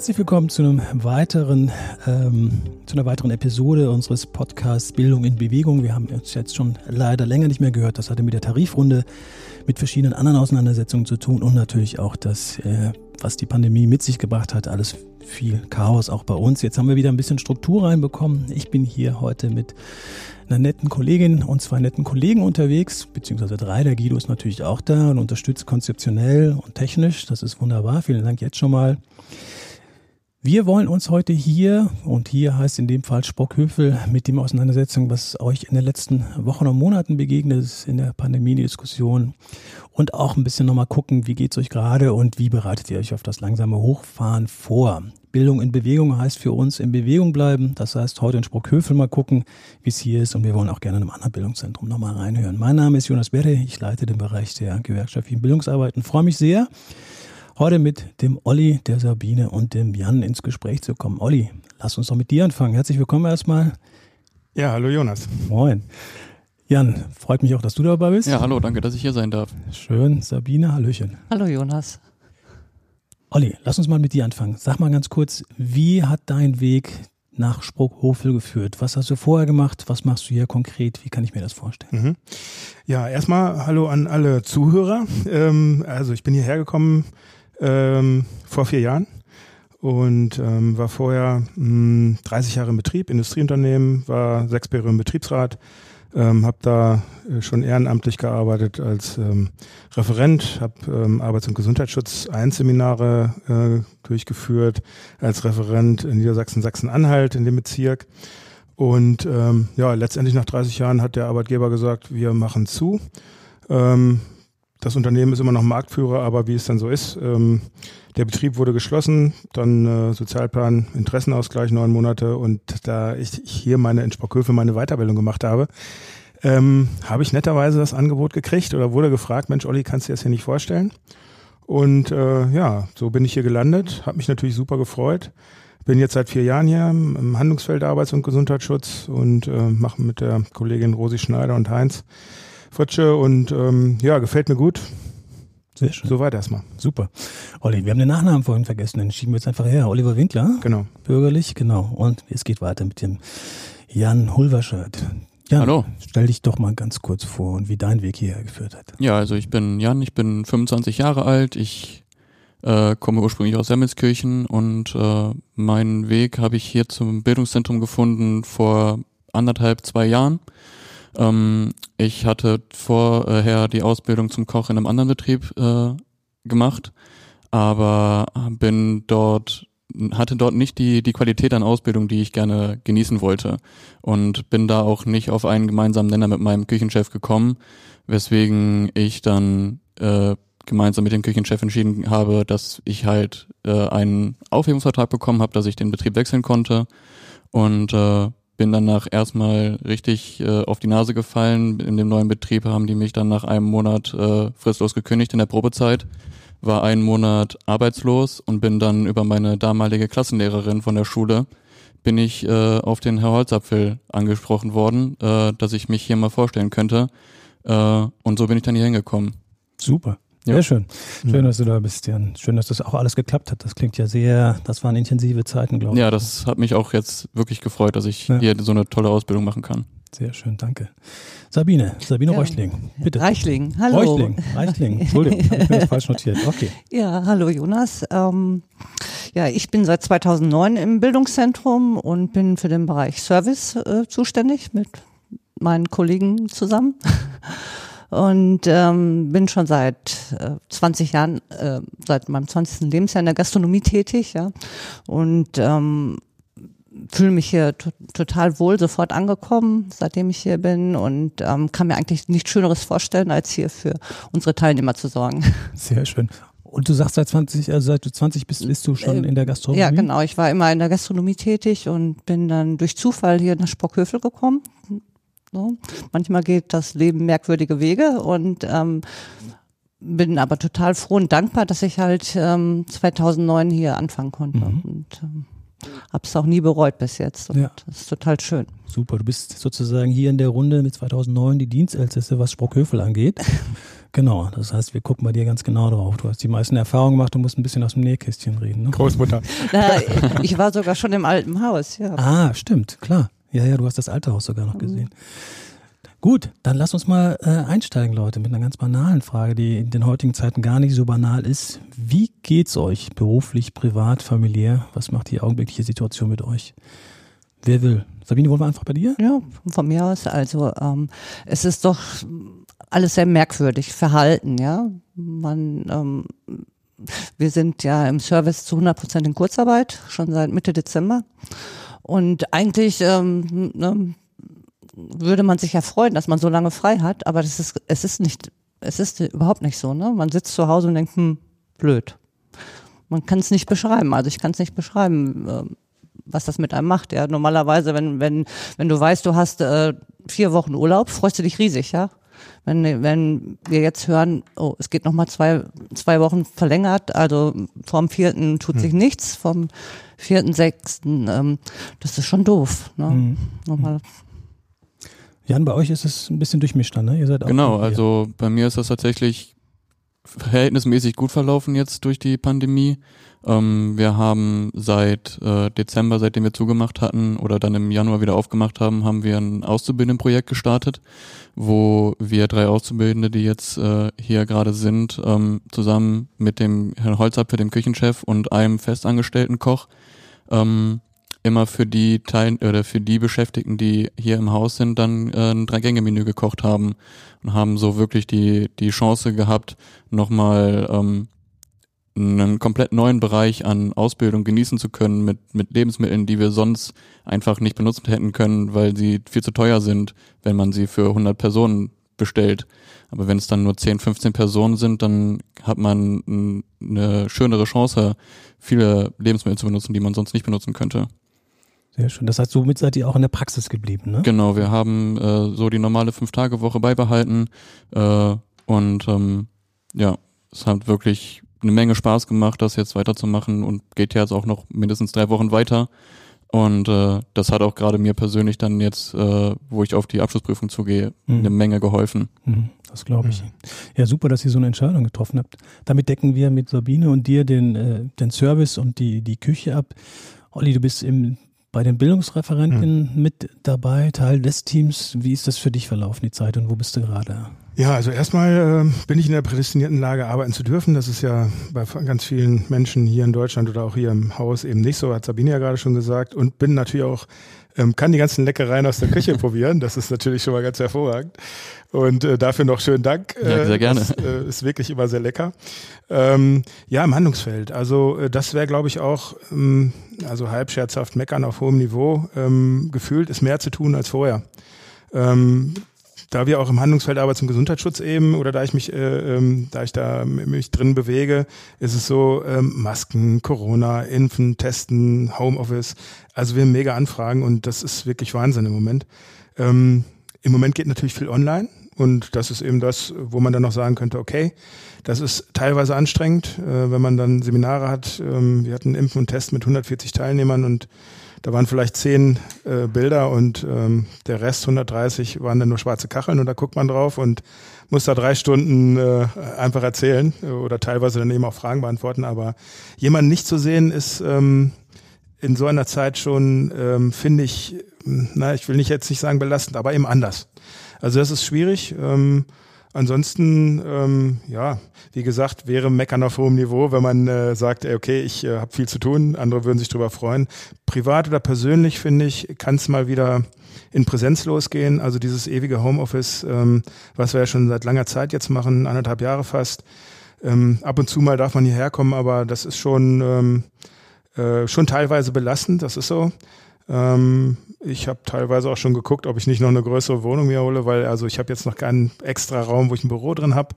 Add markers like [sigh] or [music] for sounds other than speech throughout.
Herzlich willkommen zu einem weiteren, ähm, zu einer weiteren Episode unseres Podcasts Bildung in Bewegung. Wir haben uns jetzt schon leider länger nicht mehr gehört. Das hatte mit der Tarifrunde, mit verschiedenen anderen Auseinandersetzungen zu tun und natürlich auch das, äh, was die Pandemie mit sich gebracht hat. Alles viel Chaos auch bei uns. Jetzt haben wir wieder ein bisschen Struktur reinbekommen. Ich bin hier heute mit einer netten Kollegin und zwei netten Kollegen unterwegs, beziehungsweise drei. Der Guido ist natürlich auch da und unterstützt konzeptionell und technisch. Das ist wunderbar. Vielen Dank jetzt schon mal. Wir wollen uns heute hier, und hier heißt in dem Fall Sprockhöfel, mit dem Auseinandersetzung, was euch in den letzten Wochen und Monaten begegnet ist in der Pandemie-Diskussion und auch ein bisschen nochmal gucken, wie geht's euch gerade und wie bereitet ihr euch auf das langsame Hochfahren vor. Bildung in Bewegung heißt für uns in Bewegung bleiben. Das heißt, heute in Sprockhöfel mal gucken, wie es hier ist und wir wollen auch gerne in einem anderen Bildungszentrum nochmal reinhören. Mein Name ist Jonas Berre, ich leite den Bereich der gewerkschaftlichen Bildungsarbeit und freue mich sehr, heute mit dem Olli, der Sabine und dem Jan ins Gespräch zu kommen. Olli, lass uns doch mit dir anfangen. Herzlich willkommen erstmal. Ja, hallo Jonas. Moin. Jan, freut mich auch, dass du dabei bist. Ja, hallo, danke, dass ich hier sein darf. Schön. Sabine, Hallöchen. Hallo Jonas. Olli, lass uns mal mit dir anfangen. Sag mal ganz kurz, wie hat dein Weg nach Spruckhofel geführt? Was hast du vorher gemacht? Was machst du hier konkret? Wie kann ich mir das vorstellen? Mhm. Ja, erstmal hallo an alle Zuhörer. Ähm, also ich bin hierher gekommen ähm, vor vier Jahren und ähm, war vorher mh, 30 Jahre im Betrieb, Industrieunternehmen, war sechs Jahre im Betriebsrat, ähm, habe da äh, schon ehrenamtlich gearbeitet als ähm, Referent, habe ähm, Arbeits- und Gesundheitsschutz Einseminare äh, durchgeführt als Referent in Niedersachsen, Sachsen-Anhalt in dem Bezirk. Und ähm, ja, letztendlich nach 30 Jahren hat der Arbeitgeber gesagt, wir machen zu. Ähm, das Unternehmen ist immer noch Marktführer, aber wie es dann so ist, ähm, der Betrieb wurde geschlossen, dann äh, Sozialplan, Interessenausgleich neun Monate und da ich hier meine in Sprockhöfe meine Weiterbildung gemacht habe, ähm, habe ich netterweise das Angebot gekriegt oder wurde gefragt, Mensch, Olli, kannst du dir das hier nicht vorstellen? Und äh, ja, so bin ich hier gelandet, habe mich natürlich super gefreut. Bin jetzt seit vier Jahren hier im Handlungsfeld Arbeits- und Gesundheitsschutz und äh, mache mit der Kollegin Rosi Schneider und Heinz Fritsche und ähm, ja, gefällt mir gut. Sehr schön. Soweit erstmal. Super. Olli, wir haben den Nachnamen vorhin vergessen, den schieben wir jetzt einfach her. Oliver Winkler. Genau. Bürgerlich, genau. Und es geht weiter mit dem Jan Hulverschert. Jan, Hallo. stell dich doch mal ganz kurz vor und wie dein Weg hierher geführt hat. Ja, also ich bin Jan, ich bin 25 Jahre alt, ich äh, komme ursprünglich aus Semmelskirchen und äh, meinen Weg habe ich hier zum Bildungszentrum gefunden vor anderthalb, zwei Jahren. Ähm, ich hatte vorher die Ausbildung zum Koch in einem anderen Betrieb äh, gemacht, aber bin dort hatte dort nicht die, die Qualität an Ausbildung, die ich gerne genießen wollte. Und bin da auch nicht auf einen gemeinsamen Nenner mit meinem Küchenchef gekommen, weswegen ich dann äh, gemeinsam mit dem Küchenchef entschieden habe, dass ich halt äh, einen Aufhebungsvertrag bekommen habe, dass ich den Betrieb wechseln konnte. Und äh, bin danach erstmal richtig äh, auf die Nase gefallen. In dem neuen Betrieb haben die mich dann nach einem Monat äh, fristlos gekündigt in der Probezeit, war einen Monat arbeitslos und bin dann über meine damalige Klassenlehrerin von der Schule bin ich äh, auf den Herr Holzapfel angesprochen worden, äh, dass ich mich hier mal vorstellen könnte. Äh, und so bin ich dann hier hingekommen. Super. Ja. Sehr schön. Schön, dass du da bist, Jan. Schön, dass das auch alles geklappt hat. Das klingt ja sehr, das waren intensive Zeiten, glaube ich. Ja, das hat mich auch jetzt wirklich gefreut, dass ich Ja. hier so eine tolle Ausbildung machen kann. Sehr schön, danke. Sabine, Sabine Ja. Reuchling, bitte. Reichling, hallo. Reuchling, Reichling. Entschuldigung, [laughs] ich das falsch notiert. Okay. Ja, hallo Jonas. Ähm, ja, ich bin seit 2009 im Bildungszentrum und bin für den Bereich Service äh, zuständig mit meinen Kollegen zusammen. Und ähm, bin schon seit äh, 20 Jahren, äh, seit meinem 20. Lebensjahr in der Gastronomie tätig, ja. Und ähm, fühle mich hier to total wohl, sofort angekommen, seitdem ich hier bin und ähm, kann mir eigentlich nichts Schöneres vorstellen, als hier für unsere Teilnehmer zu sorgen. Sehr schön. Und du sagst seit 20, also seit du 20 bist, bist du schon Äh, in der Gastronomie? Ja, genau. Ich war immer in der Gastronomie tätig und bin dann durch Zufall hier nach Spockhöfel gekommen. So. Manchmal geht das Leben merkwürdige Wege und ähm, bin aber total froh und dankbar, dass ich halt ähm, 2009 hier anfangen konnte Mhm. und ähm, habe es auch nie bereut bis jetzt. Und Ja. Das ist total schön. Super, du bist sozusagen hier in der Runde mit 2009 die Dienstälteste, was Sprockhöfel angeht. [laughs] Genau, das heißt, wir gucken bei dir ganz genau drauf. Du hast die meisten Erfahrungen gemacht, du musst ein bisschen aus dem Nähkästchen reden. Ne? Großmutter. Na, ich war sogar schon im alten Haus, ja. Ah, stimmt, klar. Ja, ja, du hast das alte Haus sogar noch gesehen. Gut, dann lass uns mal äh, einsteigen, Leute, mit einer ganz banalen Frage, die in den heutigen Zeiten gar nicht so banal ist. Wie geht's euch beruflich, privat, familiär? Was macht die augenblickliche Situation mit euch? Wer will? Sabine, wollen wir einfach bei dir? Ja, von mir aus. Also ähm, es ist doch alles sehr merkwürdig verhalten, ja. Man, ähm, wir sind ja im Service zu 100 Prozent in Kurzarbeit, schon seit Mitte Dezember. Und eigentlich ähm, ne, würde man sich ja freuen, dass man so lange frei hat, aber das ist, es ist nicht, es ist überhaupt nicht so. Ne? Man sitzt zu Hause und denkt, hm, blöd. Man kann es nicht beschreiben. Also ich kann es nicht beschreiben, äh, was das mit einem macht. Ja, normalerweise, wenn wenn wenn du weißt, du hast äh, vier Wochen Urlaub, freust du dich riesig, ja. Wenn wenn wir jetzt hören, oh, es geht noch mal zwei zwei Wochen verlängert, also vom vierten tut hm. sich nichts, vom vierten sechsten, ähm, das ist schon doof. Ne? Hm. Normal. Jan, bei euch ist es ein bisschen durchmischter, ne? Ihr seid auch genau, also bei mir ist das tatsächlich verhältnismäßig gut verlaufen jetzt durch die Pandemie. Ähm, wir haben seit äh, Dezember, seitdem wir zugemacht hatten oder dann im Januar wieder aufgemacht haben, haben wir ein Auszubildendenprojekt gestartet, wo wir drei Auszubildende, die jetzt äh, hier gerade sind, ähm, zusammen mit dem Herrn Holzapfel, dem Küchenchef und einem festangestellten Koch ähm, immer für die Teil oder für die Beschäftigten, die hier im Haus sind, dann äh, ein Drei-Gänge-Menü gekocht haben und haben so wirklich die die Chance gehabt, nochmal ähm, einen komplett neuen Bereich an Ausbildung genießen zu können mit mit Lebensmitteln, die wir sonst einfach nicht benutzen hätten können, weil sie viel zu teuer sind, wenn man sie für 100 Personen bestellt. Aber wenn es dann nur 10, 15 Personen sind, dann hat man eine schönere Chance, viele Lebensmittel zu benutzen, die man sonst nicht benutzen könnte. Sehr schön. Das heißt, somit seid ihr auch in der Praxis geblieben, ne? Genau, wir haben äh, so die normale Fünf-Tage-Woche beibehalten äh, und ähm, ja, es hat wirklich eine Menge Spaß gemacht, das jetzt weiterzumachen und geht ja jetzt auch noch mindestens drei Wochen weiter. Und äh, das hat auch gerade mir persönlich dann jetzt, äh, wo ich auf die Abschlussprüfung zugehe, mhm. eine Menge geholfen. Mhm, das glaube ich. Mhm. Ja, super, dass ihr so eine Entscheidung getroffen habt. Damit decken wir mit Sabine und dir den, äh, den Service und die, die Küche ab. Olli, du bist im bei den Bildungsreferenten mhm. mit dabei, Teil des Teams. Wie ist das für dich verlaufen, die Zeit, und wo bist du gerade? Ja, also erstmal äh, bin ich in der prädestinierten Lage, arbeiten zu dürfen. Das ist ja bei ganz vielen Menschen hier in Deutschland oder auch hier im Haus eben nicht so, hat Sabine ja gerade schon gesagt. Und bin natürlich auch ähm, kann die ganzen Leckereien aus der Küche [laughs] probieren. Das ist natürlich schon mal ganz hervorragend. Und äh, dafür noch schönen Dank. Ja, sehr gerne. Das, äh, ist wirklich immer sehr lecker. Ähm, ja, im Handlungsfeld. Also äh, das wäre, glaube ich, auch, ähm, also halb scherzhaft meckern auf hohem Niveau. Ähm, gefühlt ist mehr zu tun als vorher. Ähm, da wir auch im Handlungsfeld Arbeit zum Gesundheitsschutz eben oder da ich mich, äh, ähm, da ich da mich drin bewege, ist es so ähm, Masken, Corona, Impfen, Testen, Homeoffice. Also wir haben mega Anfragen und das ist wirklich Wahnsinn im Moment. Ähm, Im Moment geht natürlich viel online und das ist eben das, wo man dann noch sagen könnte, okay, das ist teilweise anstrengend, äh, wenn man dann Seminare hat. Ähm, wir hatten Impfen und Test mit 140 Teilnehmern und da waren vielleicht zehn äh, Bilder und ähm, der Rest 130 waren dann nur schwarze Kacheln und da guckt man drauf und muss da drei Stunden äh, einfach erzählen äh, oder teilweise dann eben auch Fragen beantworten. Aber jemanden nicht zu sehen ist ähm, in so einer Zeit schon, ähm, finde ich, na, ich will nicht jetzt nicht sagen belastend, aber eben anders. Also das ist schwierig. Ähm, Ansonsten, ähm, ja, wie gesagt, wäre Meckern auf hohem Niveau, wenn man äh, sagt, okay, ich äh, habe viel zu tun, andere würden sich darüber freuen. Privat oder persönlich, finde ich, kann es mal wieder in Präsenz losgehen. Also dieses ewige Homeoffice, ähm, was wir ja schon seit langer Zeit jetzt machen, anderthalb Jahre fast. Ähm, ab und zu mal darf man hierher kommen, aber das ist schon, ähm, äh, schon teilweise belastend, das ist so. Ähm, ich habe teilweise auch schon geguckt, ob ich nicht noch eine größere Wohnung mir hole, weil also ich habe jetzt noch keinen extra Raum, wo ich ein Büro drin habe.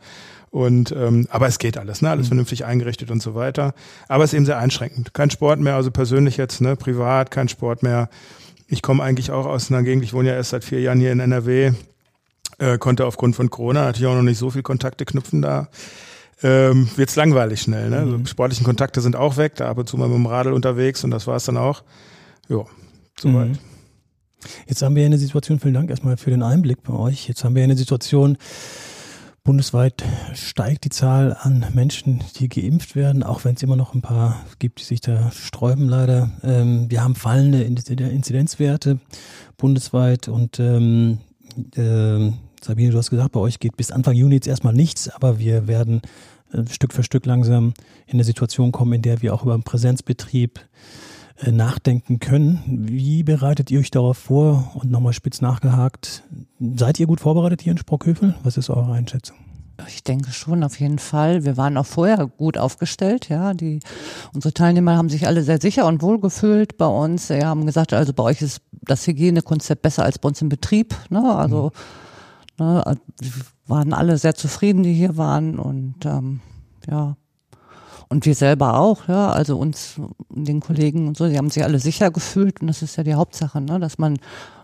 Und ähm, aber es geht alles, ne? Alles mhm. vernünftig eingerichtet und so weiter. Aber es ist eben sehr einschränkend. Kein Sport mehr, also persönlich jetzt, ne, privat, kein Sport mehr. Ich komme eigentlich auch aus einer Gegend, ich wohne ja erst seit vier Jahren hier in NRW, äh, konnte aufgrund von Corona natürlich auch noch nicht so viel Kontakte knüpfen da. Ähm, wird's langweilig schnell, ne? Also mhm. Also sportlichen Kontakte sind auch weg, da ab und zu mal mit dem Radl unterwegs und das war's dann auch. Ja, soweit. Mhm. Jetzt haben wir eine Situation, vielen Dank erstmal für den Einblick bei euch. Jetzt haben wir eine Situation, Bundesweit steigt die Zahl an Menschen, die geimpft werden, auch wenn es immer noch ein paar gibt, die sich da sträuben leider. Ähm, wir haben fallende Inzidenzwerte bundesweit und ähm, äh, Sabine, du hast gesagt, bei euch geht bis Anfang Juni jetzt erstmal nichts, aber wir werden äh, Stück für Stück langsam in eine Situation kommen, in der wir auch über einen Präsenzbetrieb äh, nachdenken können. Wie bereitet ihr euch darauf vor? Und nochmal spitz nachgehakt, seid ihr gut vorbereitet hier in Sprockhövel? Was ist eure Einschätzung? Ich denke schon, auf jeden Fall. Wir waren auch vorher gut aufgestellt, ja. Die, unsere Teilnehmer haben sich alle sehr sicher und wohl gefühlt bei uns. Sie haben gesagt, also bei euch ist das Hygienekonzept besser als bei uns im Betrieb, ne? Also, mhm. ne, waren alle sehr zufrieden, die hier waren und, ähm, ja. Und wir selber auch, ja, also uns, den Kollegen und so, die haben sich alle sicher gefühlt und das ist ja die Hauptsache, ne, dass man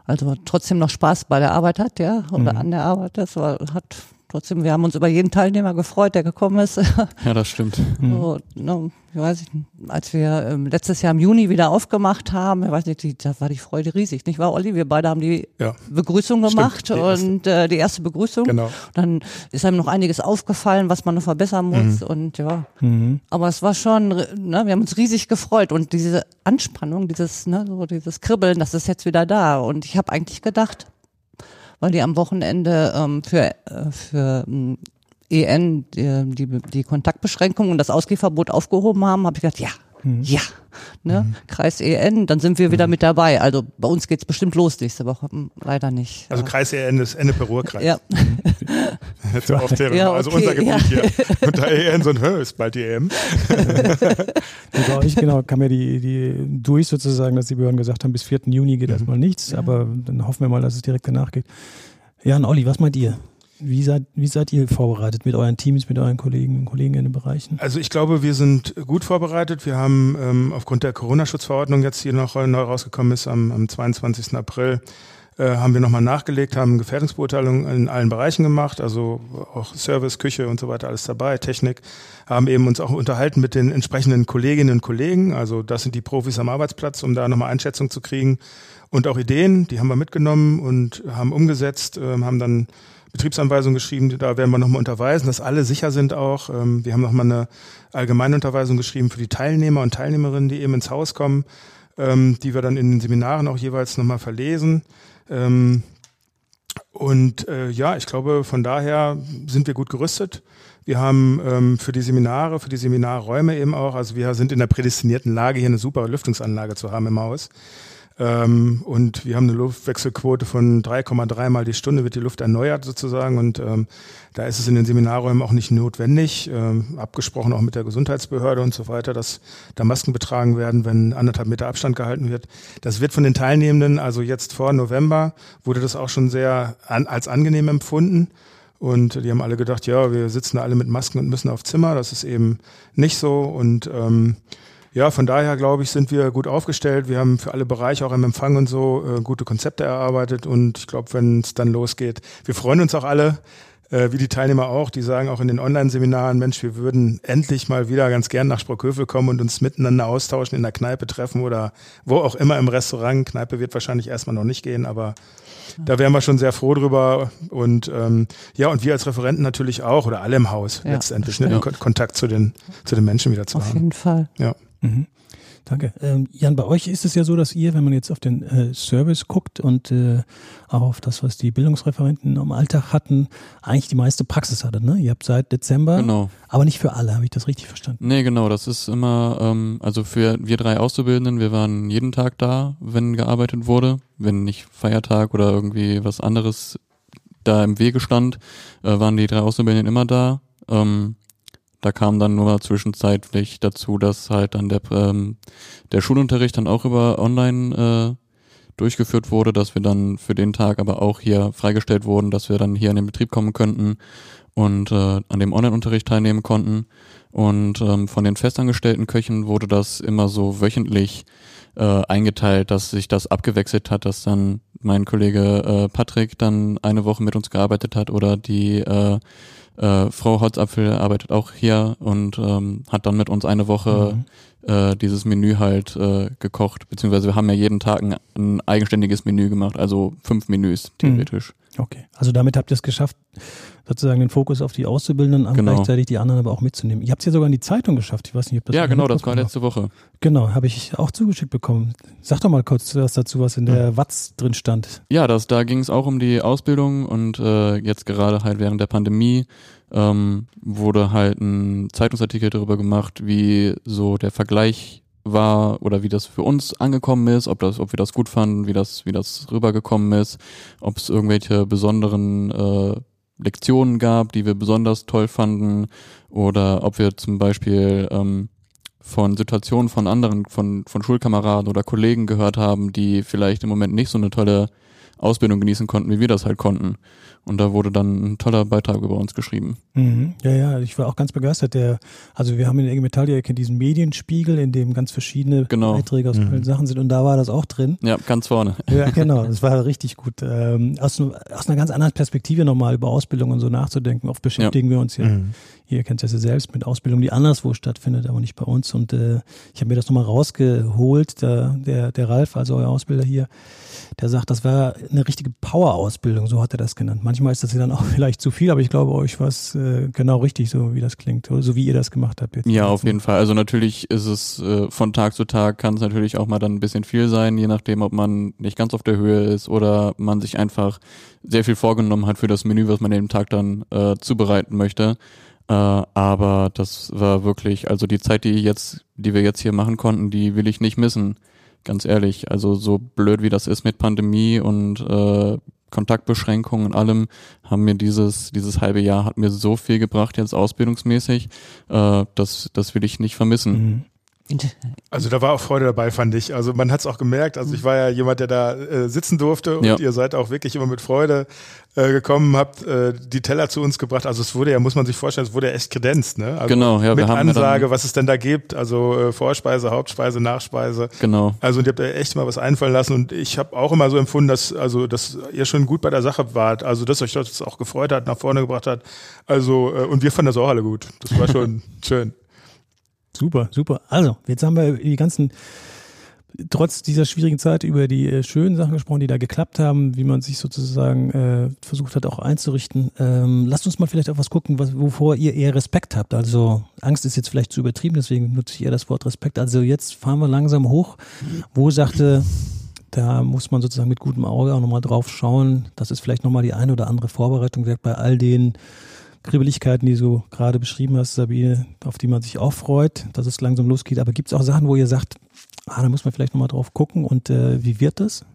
also trotzdem noch Spaß bei der Arbeit hat, ja, oder mhm. an der Arbeit, das war, hat trotzdem, wir haben uns über jeden Teilnehmer gefreut, der gekommen ist. [laughs] Ja, das stimmt. So, ne, ich weiß nicht, als wir ähm, letztes Jahr im Juni wieder aufgemacht haben, ich weiß nicht, die, da war die Freude riesig, nicht wahr, Olli? Wir beide haben die ja. Begrüßung gemacht stimmt, und äh, die erste Begrüßung. Genau. Dann ist einem noch einiges aufgefallen, was man noch verbessern muss mhm. und ja. Mhm. Aber es war schon, ne, wir haben uns riesig gefreut und diese Anspannung, dieses, ne, so dieses Kribbeln, das ist jetzt wieder da und ich habe eigentlich gedacht, weil die am Wochenende ähm, für, äh, für ähm, EN die, die, die Kontaktbeschränkung und das Ausgehverbot aufgehoben haben, habe ich gedacht, ja, Mhm. Ja, ne? Mhm. Kreis EN, dann sind wir wieder mhm. mit dabei. Also bei uns geht's bestimmt los nächste Woche. Hm, leider nicht. Also Kreis EN ist Ennepe-Ruhr-Kreis. [laughs] Ja. [laughs] Jetzt auf der, ja, okay, also unser Gebiet ja. hier. Und da EN so ein Hö ist bald die EM. bei euch, genau, kam ja die, die durch sozusagen, dass die Behörden gesagt haben, bis 4. Juni geht mhm. erstmal nichts, ja. aber dann hoffen wir mal, dass es direkt danach geht. Jan, Olli, was meint ihr? Wie seid, wie seid ihr vorbereitet mit euren Teams, mit euren Kollegen und Kollegen in den Bereichen? Also ich glaube, wir sind gut vorbereitet. Wir haben ähm, aufgrund der Corona-Schutzverordnung jetzt hier noch neu rausgekommen ist am, am 22. April, äh, haben wir nochmal nachgelegt, haben Gefährdungsbeurteilungen in allen Bereichen gemacht, also auch Service, Küche und so weiter, alles dabei, Technik, haben eben uns auch unterhalten mit den entsprechenden Kolleginnen und Kollegen, also das sind die Profis am Arbeitsplatz, um da nochmal Einschätzung zu kriegen und auch Ideen, die haben wir mitgenommen und haben umgesetzt, äh, haben dann Betriebsanweisung geschrieben, da werden wir nochmal unterweisen, dass alle sicher sind auch. Ähm, wir haben nochmal eine allgemeine Unterweisung geschrieben für die Teilnehmer und Teilnehmerinnen, die eben ins Haus kommen, ähm, die wir dann in den Seminaren auch jeweils nochmal verlesen. Ähm, und äh, ja, ich glaube, von daher sind wir gut gerüstet. Wir haben für die Seminare, für die Seminarräume eben auch, also wir sind in der prädestinierten Lage, hier eine super Lüftungsanlage zu haben im Haus. Ähm, und wir haben eine Luftwechselquote von 3,3 mal die Stunde wird die Luft erneuert sozusagen. Und ähm, da ist es in den Seminarräumen auch nicht notwendig, ähm, abgesprochen auch mit der Gesundheitsbehörde und so weiter, dass da Masken betragen werden, wenn anderthalb Meter Abstand gehalten wird. Das wird von den Teilnehmenden, also jetzt vor November, wurde das auch schon sehr an, als angenehm empfunden. Und die haben alle gedacht, ja, wir sitzen alle mit Masken und müssen auf Zimmer. Das ist eben nicht so. Und ähm, ja, von daher glaube ich, sind wir gut aufgestellt. Wir haben für alle Bereiche, auch im Empfang und so, äh, gute Konzepte erarbeitet. Und ich glaube, wenn es dann losgeht, wir freuen uns auch alle, äh, wie die Teilnehmer auch, die sagen auch in den Online-Seminaren, Mensch, wir würden endlich mal wieder ganz gern nach Sprockhövel kommen und uns miteinander austauschen, in der Kneipe treffen oder wo auch immer im Restaurant. Kneipe wird wahrscheinlich erstmal noch nicht gehen, aber da wären wir schon sehr froh drüber. Und ähm, ja, und wir als Referenten natürlich auch oder alle im Haus ja, letztendlich, ne, Kontakt zu den, zu den Menschen wieder zu Auf haben. Auf jeden Fall. Ja. Mhm. Danke. Ähm, Jan, bei euch ist es ja so, dass ihr, wenn man jetzt auf den äh, Service guckt und äh, auch auf das, was die Bildungsreferenten im Alltag hatten, eigentlich die meiste Praxis hattet. Ne? Ihr habt seit Dezember, genau. aber nicht für alle, habe ich das richtig verstanden? Nee, genau. Das ist immer, ähm, also für wir drei Auszubildenden, wir waren jeden Tag da, wenn gearbeitet wurde, wenn nicht Feiertag oder irgendwie was anderes da im Wege stand, äh, waren die drei Auszubildenden immer da. Ähm, da kam dann nur zwischenzeitlich dazu, dass halt dann der, ähm, der Schulunterricht dann auch über online äh, durchgeführt wurde, dass wir dann für den Tag aber auch hier freigestellt wurden, dass wir dann hier in den Betrieb kommen könnten und äh, an dem Online-Unterricht teilnehmen konnten. Und ähm, von den festangestellten Köchen wurde das immer so wöchentlich äh, eingeteilt, dass sich das abgewechselt hat, dass dann mein Kollege äh, Patrick dann eine Woche mit uns gearbeitet hat oder die äh, äh, Frau Holzapfel arbeitet auch hier und ähm, hat dann mit uns eine Woche mhm. äh, dieses Menü halt äh, gekocht, beziehungsweise wir haben ja jeden Tag ein, ein eigenständiges Menü gemacht, also fünf Menüs theoretisch. Mhm. Okay, also damit habt ihr es geschafft, sozusagen den Fokus auf die Auszubildenden, aber Genau. gleichzeitig die anderen aber auch mitzunehmen. Ihr habt es ja sogar in die Zeitung geschafft. Ich weiß nicht, ob das ja, genau, das war letzte Woche. Genau, habe ich auch zugeschickt bekommen. Sag doch mal kurz was dazu, was in der Watz drin stand. Ja, das, da ging es auch um die Ausbildung und äh, jetzt gerade halt während der Pandemie ähm, wurde halt ein Zeitungsartikel darüber gemacht, wie so der Vergleich war oder wie das für uns angekommen ist, ob das, ob wir das gut fanden, wie das, wie das rübergekommen ist, ob es irgendwelche besonderen äh, Lektionen gab, die wir besonders toll fanden, oder ob wir zum Beispiel ähm, von Situationen von anderen, von, von Schulkameraden oder Kollegen gehört haben, die vielleicht im Moment nicht so eine tolle Ausbildung genießen konnten, wie wir das halt konnten. Und da wurde dann ein toller Beitrag über uns geschrieben. Mhm. Ja, ja, ich war auch ganz begeistert. Der, also wir haben in der IG Metall, ihr kennt diesen Medienspiegel, in dem ganz verschiedene Genau. Beiträge aus Mhm. allen Sachen sind und da war das auch drin. Ja, ganz vorne. Ja, [laughs] genau, das war richtig gut. Ähm, aus, aus einer ganz anderen Perspektive nochmal über Ausbildung und so nachzudenken. Oft beschäftigen wir uns ja Mhm. Ihr kennt das ja selbst mit Ausbildung, die anderswo stattfindet, aber nicht bei uns. Und äh, ich habe mir das nochmal rausgeholt. Der, der, der Ralf, also euer Ausbilder hier, der sagt, das war eine richtige Power-Ausbildung, so hat er das genannt. Manchmal ist das dann auch [laughs] vielleicht zu viel, aber ich glaube, euch war es äh, genau richtig, so wie das klingt, oder so wie ihr das gemacht habt jetzt. Ja, auf jeden Fall. Also natürlich ist es äh, von Tag zu Tag kann es natürlich auch mal dann ein bisschen viel sein, je nachdem, ob man nicht ganz auf der Höhe ist oder man sich einfach sehr viel vorgenommen hat für das Menü, was man an dem Tag dann äh, zubereiten möchte. Äh, aber das war wirklich, also die Zeit, die jetzt, die wir jetzt hier machen konnten, die will ich nicht missen. Ganz ehrlich. Also so blöd wie das ist mit Pandemie und äh, Kontaktbeschränkungen und allem, haben mir dieses, dieses halbe Jahr hat mir so viel gebracht jetzt ausbildungsmäßig, äh, das, das will ich nicht vermissen. Mhm. Also da war auch Freude dabei, fand ich. Also man hat es auch gemerkt. Also ich war ja jemand, der da äh, sitzen durfte und Ja. ihr seid auch wirklich immer mit Freude äh, gekommen, habt äh, die Teller zu uns gebracht. Also es wurde ja, muss man sich vorstellen, es wurde ja echt kredenzt, ne? Also Genau, ja, wir mit haben ja dann- Ansage, was es denn da gibt. Also äh, Vorspeise, Hauptspeise, Nachspeise. Genau. Also und ihr habt ja echt mal was einfallen lassen und ich habe auch immer so empfunden, dass also dass ihr schon gut bei der Sache wart, also dass euch das auch gefreut hat, nach vorne gebracht hat. Also äh, und wir fanden das auch alle gut. Das war schon [laughs] schön. Super, super. Also, jetzt haben wir die ganzen, trotz dieser schwierigen Zeit über die äh, schönen Sachen gesprochen, die da geklappt haben, wie man sich sozusagen äh, versucht hat auch einzurichten. Ähm, lasst uns mal vielleicht auf was gucken, was, wovor ihr eher Respekt habt. Also Angst ist jetzt vielleicht zu übertrieben, deswegen nutze ich eher das Wort Respekt. Also jetzt fahren wir langsam hoch. Wo sagte, da muss man sozusagen mit gutem Auge auch nochmal drauf schauen. Das ist vielleicht nochmal die eine oder andere Vorbereitung gesagt, bei all den Kribbeligkeiten, die du gerade beschrieben hast, Sabine, auf die man sich auch freut, dass es langsam losgeht. Aber gibt es auch Sachen, wo ihr sagt, ah, da muss man vielleicht nochmal drauf gucken und äh, wie wird das?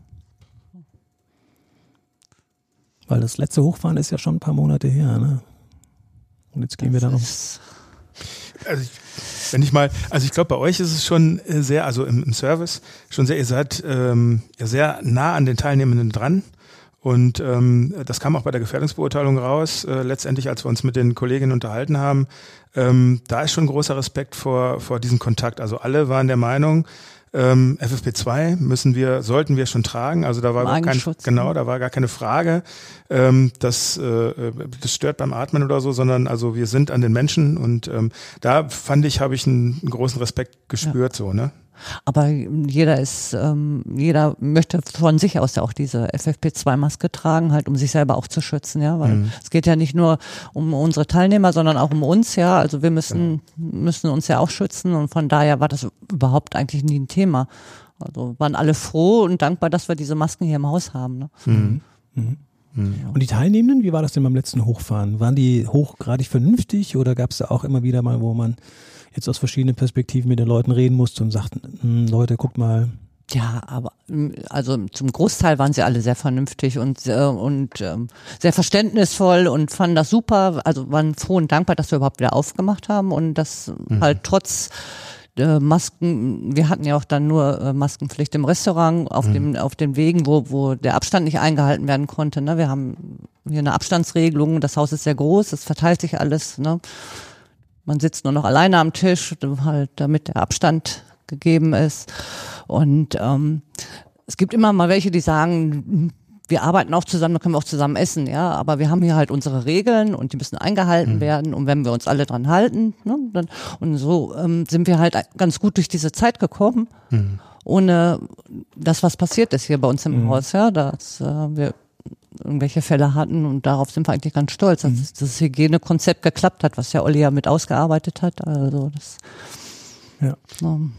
Weil das letzte Hochfahren ist ja schon ein paar Monate her, ne? Und jetzt gehen wir da noch. Also ich, wenn ich mal, also ich glaube, bei euch ist es schon äh, sehr, also im, im Service schon sehr, ihr seid ähm, ja sehr nah an den Teilnehmenden dran. Und ähm, das kam auch bei der Gefährdungsbeurteilung raus, äh, letztendlich, als wir uns mit den Kolleginnen unterhalten haben. Ähm, da ist schon großer Respekt vor, vor diesem Kontakt. Also alle waren der Meinung, ähm, FFP2 müssen wir, sollten wir schon tragen. Also da war gar kein, genau, ne? da war gar keine Frage, ähm, dass äh, das stört beim Atmen oder so, sondern also wir sind an den Menschen und ähm, da fand ich, habe ich einen, einen großen Respekt gespürt, so ne. Aber jeder ist, ähm, jeder möchte von sich aus ja auch diese FFP2-Maske tragen, halt um sich selber auch zu schützen, ja, weil Mhm. es geht ja nicht nur um unsere Teilnehmer, sondern auch um uns, ja. Also wir müssen müssen uns ja auch schützen und von daher war das überhaupt eigentlich nie ein Thema. Also waren alle froh und dankbar, dass wir diese Masken hier im Haus haben. Ne? Mhm. Und die Teilnehmenden, wie war das denn beim letzten Hochfahren? Waren die hochgradig vernünftig oder gab es da auch immer wieder mal, wo man jetzt aus verschiedenen Perspektiven mit den Leuten reden musste und sagten, "Hm, Leute, guckt mal, Ja, aber ähm, also zum Großteil waren sie alle sehr vernünftig und äh, und ähm, sehr verständnisvoll und fanden das super. Also waren froh und dankbar, dass wir überhaupt wieder aufgemacht haben und das halt trotz äh, Masken, wir hatten ja auch dann nur äh, Maskenpflicht im Restaurant auf dem auf den Wegen, wo wo der Abstand nicht eingehalten werden konnte. Ne? Wir haben hier eine Abstandsregelung. Das Haus ist sehr groß, es verteilt sich alles. Ne? Man sitzt nur noch alleine am Tisch, halt damit der Abstand gegeben ist. Und ähm, es gibt immer mal welche, die sagen, wir arbeiten auch zusammen, dann können wir auch zusammen essen, ja. Aber wir haben hier halt unsere Regeln und die müssen eingehalten werden. Und wenn wir uns alle dran halten, ne, dann, und so ähm, sind wir halt ganz gut durch diese Zeit gekommen, ohne das, was passiert ist hier bei uns im Haus, ja. Das, äh, wir irgendwelche Fälle hatten und darauf sind wir eigentlich ganz stolz, dass mhm. das Hygienekonzept geklappt hat, was ja Olli ja mit ausgearbeitet hat. Also das ja.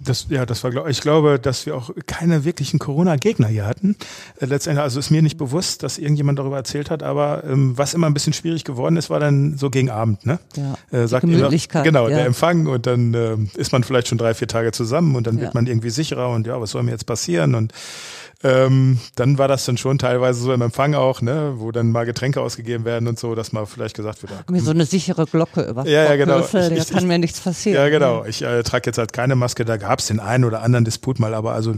Das, ja, das war, glaube ich, glaube, dass wir auch keine wirklichen Corona-Gegner hier hatten. Äh, letztendlich, also ist mir nicht bewusst, dass irgendjemand darüber erzählt hat, aber ähm, was immer ein bisschen schwierig geworden ist, war dann so gegen Abend, ne? Ja. Äh, sagt immer, genau, ja. der Empfang und dann äh, ist man vielleicht schon drei, vier Tage zusammen und dann wird man irgendwie sicherer und ja, was soll mir jetzt passieren und ähm, dann war das dann schon teilweise so im Empfang auch, ne, wo dann mal Getränke ausgegeben werden und so, dass mal vielleicht gesagt wird, Wie so eine sichere Glocke über ja, ja, genau. Da kann ich, mir nichts passieren. Ja, genau. Ich äh, trage jetzt halt keine Maske, da gab es den einen oder anderen Disput mal, aber also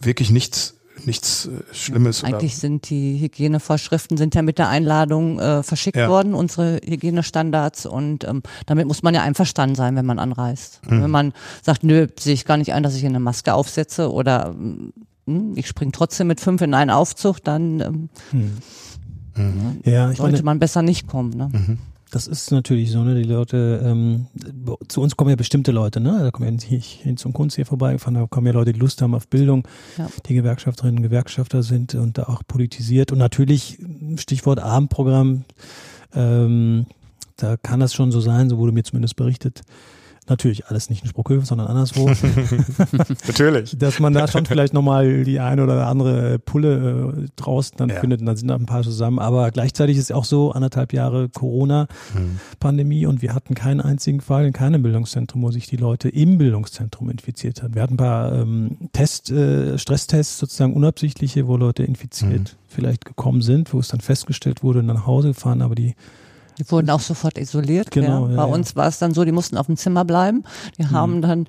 wirklich nichts nichts äh, Schlimmes. Eigentlich oder? sind die Hygienevorschriften sind ja mit der Einladung äh, verschickt ja. worden, unsere Hygienestandards und ähm, damit muss man ja einverstanden sein, wenn man anreist. Mhm. Wenn man sagt, nö, sehe ich gar nicht ein, dass ich eine Maske aufsetze oder hm, ich springe trotzdem mit fünf in einen Aufzug, dann ähm, hm. mhm. ja, sollte meine, man besser nicht kommen. Ne? Mhm. Das ist natürlich so, ne? Die Leute, ähm, zu uns kommen ja bestimmte Leute, ne? Da kommen ja nicht hin zum Kunst hier vorbeigefahren, da kommen ja Leute, die Lust haben auf Bildung, ja. die Gewerkschafterinnen und Gewerkschafter sind und da auch politisiert. Und natürlich, Stichwort Abendprogramm, ähm, da kann das schon so sein, so wurde mir zumindest berichtet, Natürlich alles nicht in Spruckhöfen, sondern anderswo. [laughs] Natürlich. Dass man da schon vielleicht nochmal die eine oder andere Pulle äh, draußen dann ja. findet und dann sind da ein paar zusammen. Aber gleichzeitig ist auch so anderthalb Jahre Corona-Pandemie mhm. und wir hatten keinen einzigen Fall in keinem Bildungszentrum, wo sich die Leute im Bildungszentrum infiziert haben. Wir hatten ein paar ähm, Test, äh, Stresstests, sozusagen unabsichtliche, wo Leute infiziert mhm. vielleicht gekommen sind, wo es dann festgestellt wurde und nach Hause gefahren, aber die die wurden auch sofort isoliert. Genau, ja. Bei ja, uns war es dann so, die mussten auf dem Zimmer bleiben. Die mhm. haben dann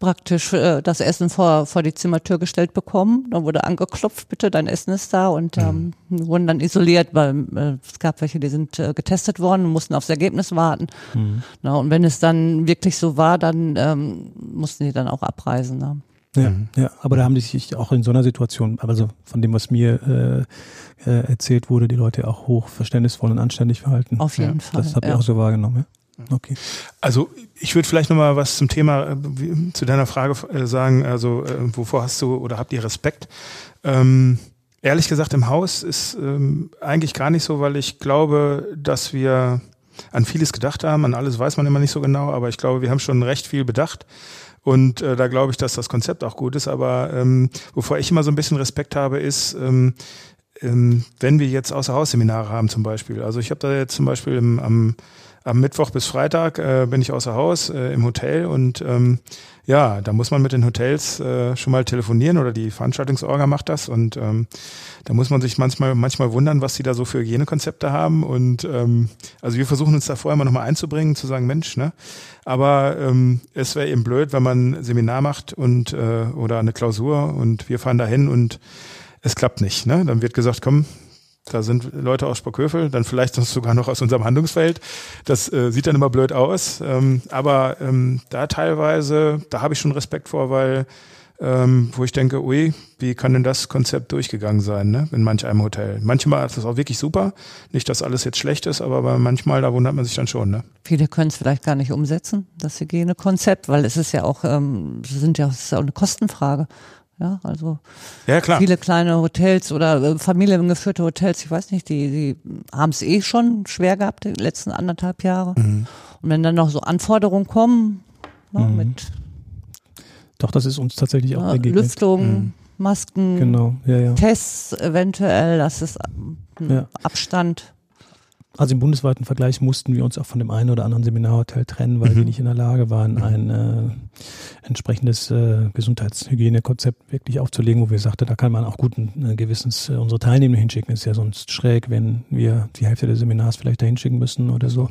praktisch äh, das Essen vor, vor die Zimmertür gestellt bekommen. Dann wurde angeklopft, bitte, dein Essen ist da und mhm. ähm, wurden dann isoliert, weil äh, es gab welche, die sind äh, getestet worden und mussten aufs Ergebnis warten. Mhm. Na, und wenn es dann wirklich so war, dann ähm, mussten die dann auch abreisen. Ne? Ja, mhm. ja, aber da haben die sich auch in so einer Situation, also von dem, was mir äh, äh, erzählt wurde, die Leute auch hoch verständnisvoll und anständig verhalten. Auf jeden ja, Fall. Das habt ihr ja. auch so wahrgenommen, ja? Okay. Also ich würde vielleicht nochmal was zum Thema, äh, zu deiner Frage äh, sagen, also äh, wovor hast du oder habt ihr Respekt? Ähm, ehrlich gesagt, im Haus ist ähm, eigentlich gar nicht so, weil ich glaube, dass wir an vieles gedacht haben, an alles weiß man immer nicht so genau, aber ich glaube, wir haben schon recht viel bedacht. Und äh, da glaube ich, dass das Konzept auch gut ist. Aber ähm, wovor ich immer so ein bisschen Respekt habe, ist, ähm, ähm, wenn wir jetzt Außerhausseminare haben zum Beispiel. Also ich habe da jetzt zum Beispiel im, am, am Mittwoch bis Freitag äh, bin ich außer Haus äh, im Hotel und ähm, ja, da muss man mit den Hotels äh, schon mal telefonieren oder die Veranstaltungsorga macht das und ähm, da muss man sich manchmal manchmal wundern, was sie da so für Hygienekonzepte haben und ähm, also wir versuchen uns da vorher mal nochmal einzubringen, zu sagen, Mensch, ne, aber ähm, es wäre eben blöd, wenn man ein Seminar macht und äh, oder eine Klausur und wir fahren dahin und es klappt nicht, ne, dann wird gesagt, komm, da sind Leute aus Spockhövel, dann vielleicht sogar noch aus unserem Handlungsfeld. Das äh, sieht dann immer blöd aus. Ähm, aber ähm, da teilweise, da habe ich schon Respekt vor, weil ähm, wo ich denke, ui, wie kann denn das Konzept durchgegangen sein, ne? in manch einem Hotel. Manchmal ist das auch wirklich super. Nicht, dass alles jetzt schlecht ist, aber manchmal, da wundert man sich dann schon. Ne? Viele können es vielleicht gar nicht umsetzen, das Hygienekonzept, weil es ist ja auch, ähm, sind ja, es ist auch eine Kostenfrage. Ja, also ja, klar. viele kleine Hotels oder äh, familiengeführte Hotels, ich weiß nicht, die, die haben es eh schon schwer gehabt, die letzten anderthalb Jahre. Mhm. Und wenn dann noch so Anforderungen kommen, ne, mhm. mit Doch, das ist uns tatsächlich auch begegnet. Lüftung, mhm. Masken, genau. ja, ja. Tests eventuell, das ist ja. Abstand. Also im bundesweiten Vergleich mussten wir uns auch von dem einen oder anderen Seminarhotel trennen, weil mhm. wir nicht in der Lage waren, mhm. ein äh, entsprechendes äh, Gesundheitshygienekonzept wirklich aufzulegen, wo wir sagten, da kann man auch guten äh, Gewissens äh, unsere Teilnehmer hinschicken. Ist ja sonst schräg, wenn wir die Hälfte des Seminars vielleicht da hinschicken müssen oder so.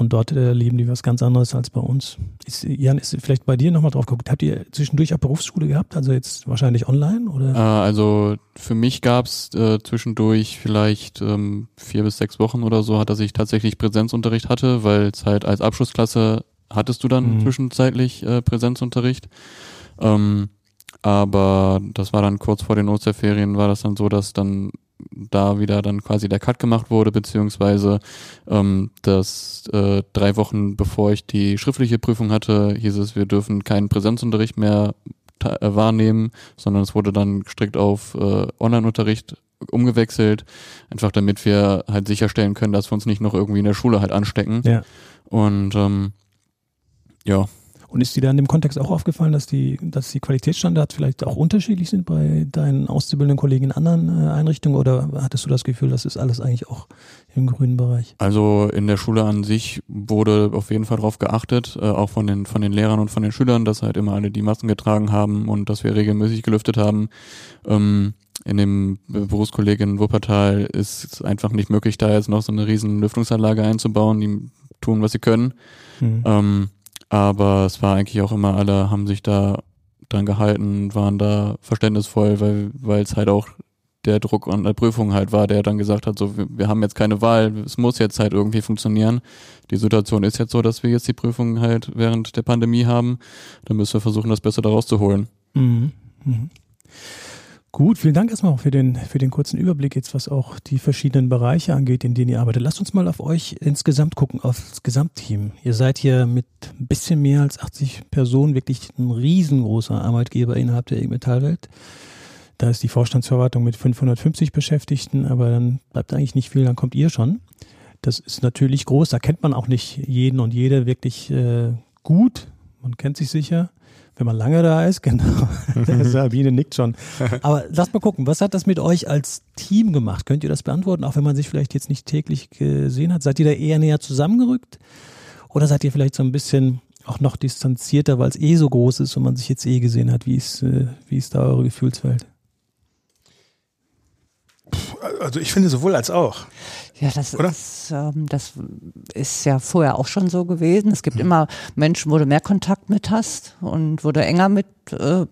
Und dort äh, leben die was ganz anderes als bei uns. Ist, Jan, ist vielleicht bei dir nochmal drauf geguckt. Habt ihr zwischendurch auch Berufsschule gehabt? Also jetzt wahrscheinlich online oder? Äh, also für mich gab's äh, zwischendurch vielleicht ähm, vier bis sechs Wochen oder so, dass ich tatsächlich Präsenzunterricht hatte, weil es halt als Abschlussklasse hattest du dann mhm. zwischenzeitlich äh, Präsenzunterricht. Ähm, aber das war dann kurz vor den Osterferien, war das dann so, dass dann da wieder dann quasi der Cut gemacht wurde, beziehungsweise ähm, dass äh, drei Wochen bevor ich die schriftliche Prüfung hatte, hieß es, wir dürfen keinen Präsenzunterricht mehr äh, wahrnehmen, sondern es wurde dann strikt auf äh, Online-Unterricht umgewechselt, einfach damit wir halt sicherstellen können, dass wir uns nicht noch irgendwie in der Schule halt anstecken. Ja. Und ähm, ja, Und ist dir da in dem Kontext auch aufgefallen, dass die, dass die Qualitätsstandards vielleicht auch unterschiedlich sind bei deinen auszubildenden Kollegen in anderen äh, Einrichtungen oder hattest du das Gefühl, das ist alles eigentlich auch im grünen Bereich? Also in der Schule an sich wurde auf jeden Fall darauf geachtet, äh, auch von den von den Lehrern und von den Schülern, dass halt immer alle die Masken getragen haben und dass wir regelmäßig gelüftet haben. Ähm, in dem Berufskolleg in Wuppertal ist es einfach nicht möglich, da jetzt noch so eine riesen Lüftungsanlage einzubauen. Die tun, was sie können. Mhm. Ähm, aber es war eigentlich auch immer, alle haben sich da dran gehalten, waren da verständnisvoll, weil weil es halt auch der Druck an der Prüfung halt war, der dann gesagt hat, so wir, wir haben jetzt keine Wahl, es muss jetzt halt irgendwie funktionieren. Die Situation ist jetzt so, dass wir jetzt die Prüfung halt während der Pandemie haben. Dann müssen wir versuchen, das Beste daraus zu holen. Mhm. Mhm. Gut, vielen Dank erstmal auch für den, für den kurzen Überblick jetzt, was auch die verschiedenen Bereiche angeht, in denen ihr arbeitet. Lasst uns mal auf euch insgesamt gucken, auf das Gesamtteam. Ihr seid hier mit ein bisschen mehr als 80 Personen wirklich ein riesengroßer Arbeitgeber innerhalb der IG Metallwelt. Da ist die Vorstandsverwaltung mit 550 Beschäftigten, aber dann bleibt eigentlich nicht viel, dann kommt ihr schon. Das ist natürlich groß, da kennt man auch nicht jeden und jede wirklich äh, gut. Man kennt sich sicher wenn man lange da ist, [laughs] genau. [laughs] Sabine nickt schon. [laughs] Aber lasst mal gucken, was hat das mit euch als Team gemacht? Könnt ihr das beantworten, auch wenn man sich vielleicht jetzt nicht täglich gesehen hat? Seid ihr da eher näher zusammengerückt? Oder seid ihr vielleicht so ein bisschen auch noch distanzierter, weil es eh so groß ist und man sich jetzt eh gesehen hat? Wie ist, äh, wie ist da eure Gefühlswelt? Also ich finde sowohl als auch. Ja, das Oder? ist, ähm, das ist ja vorher auch schon so gewesen. Es gibt immer Menschen, wo du mehr Kontakt mit hast und wo du enger mit äh,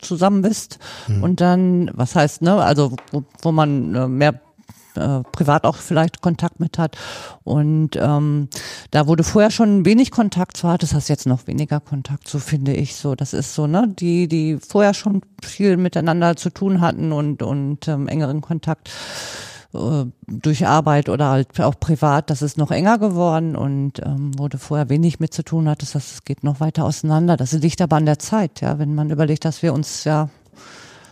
zusammen bist. Und dann, was heißt, ne, also wo, wo man äh, mehr äh, privat auch vielleicht Kontakt mit hat. Und ähm, da, du vorher schon wenig Kontakt zu hattest, hast du jetzt noch weniger Kontakt, so finde ich so. Das ist so, ne, die, die vorher schon viel miteinander zu tun hatten und, und ähm, engeren Kontakt äh, durch Arbeit oder halt auch privat, das ist noch enger geworden und ähm, wo du vorher wenig mit zu tun hattest, das geht noch weiter auseinander. Das liegt aber an der Zeit, ja, wenn man überlegt, dass wir uns ja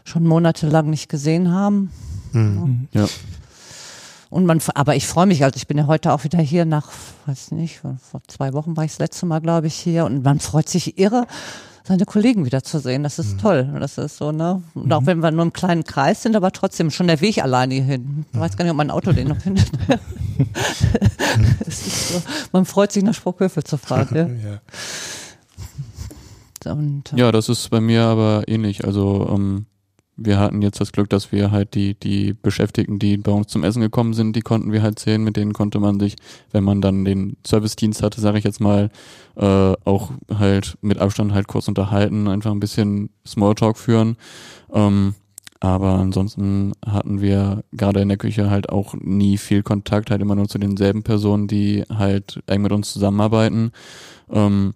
schon monatelang nicht gesehen haben. Ja. Und man, aber ich freue mich, also ich bin ja heute auch wieder hier nach, weiß nicht, vor zwei Wochen war ich das letzte Mal, glaube ich, hier und man freut sich irre, seine Kollegen wieder zu sehen. Das ist toll. Das ist so, ne? Und auch wenn wir nur im kleinen Kreis sind, aber trotzdem schon der Weg alleine hierhin. Ich weiß gar nicht, ob mein Auto den noch findet. [laughs] So, man freut sich nach Spruchhöfe zu fahren. Ja. [laughs] Ja. Und, äh, Ja, das ist bei mir aber ähnlich. Also ähm, wir hatten jetzt das Glück, dass wir halt die, die Beschäftigten, die bei uns zum Essen gekommen sind, die konnten wir halt sehen, mit denen konnte man sich, wenn man dann den Servicedienst hatte, sage ich jetzt mal, äh, auch halt mit Abstand halt kurz unterhalten, einfach ein bisschen Smalltalk führen. Ähm, aber ansonsten hatten wir gerade in der Küche halt auch nie viel Kontakt, halt immer nur zu denselben Personen, die halt eng mit uns zusammenarbeiten. Ähm,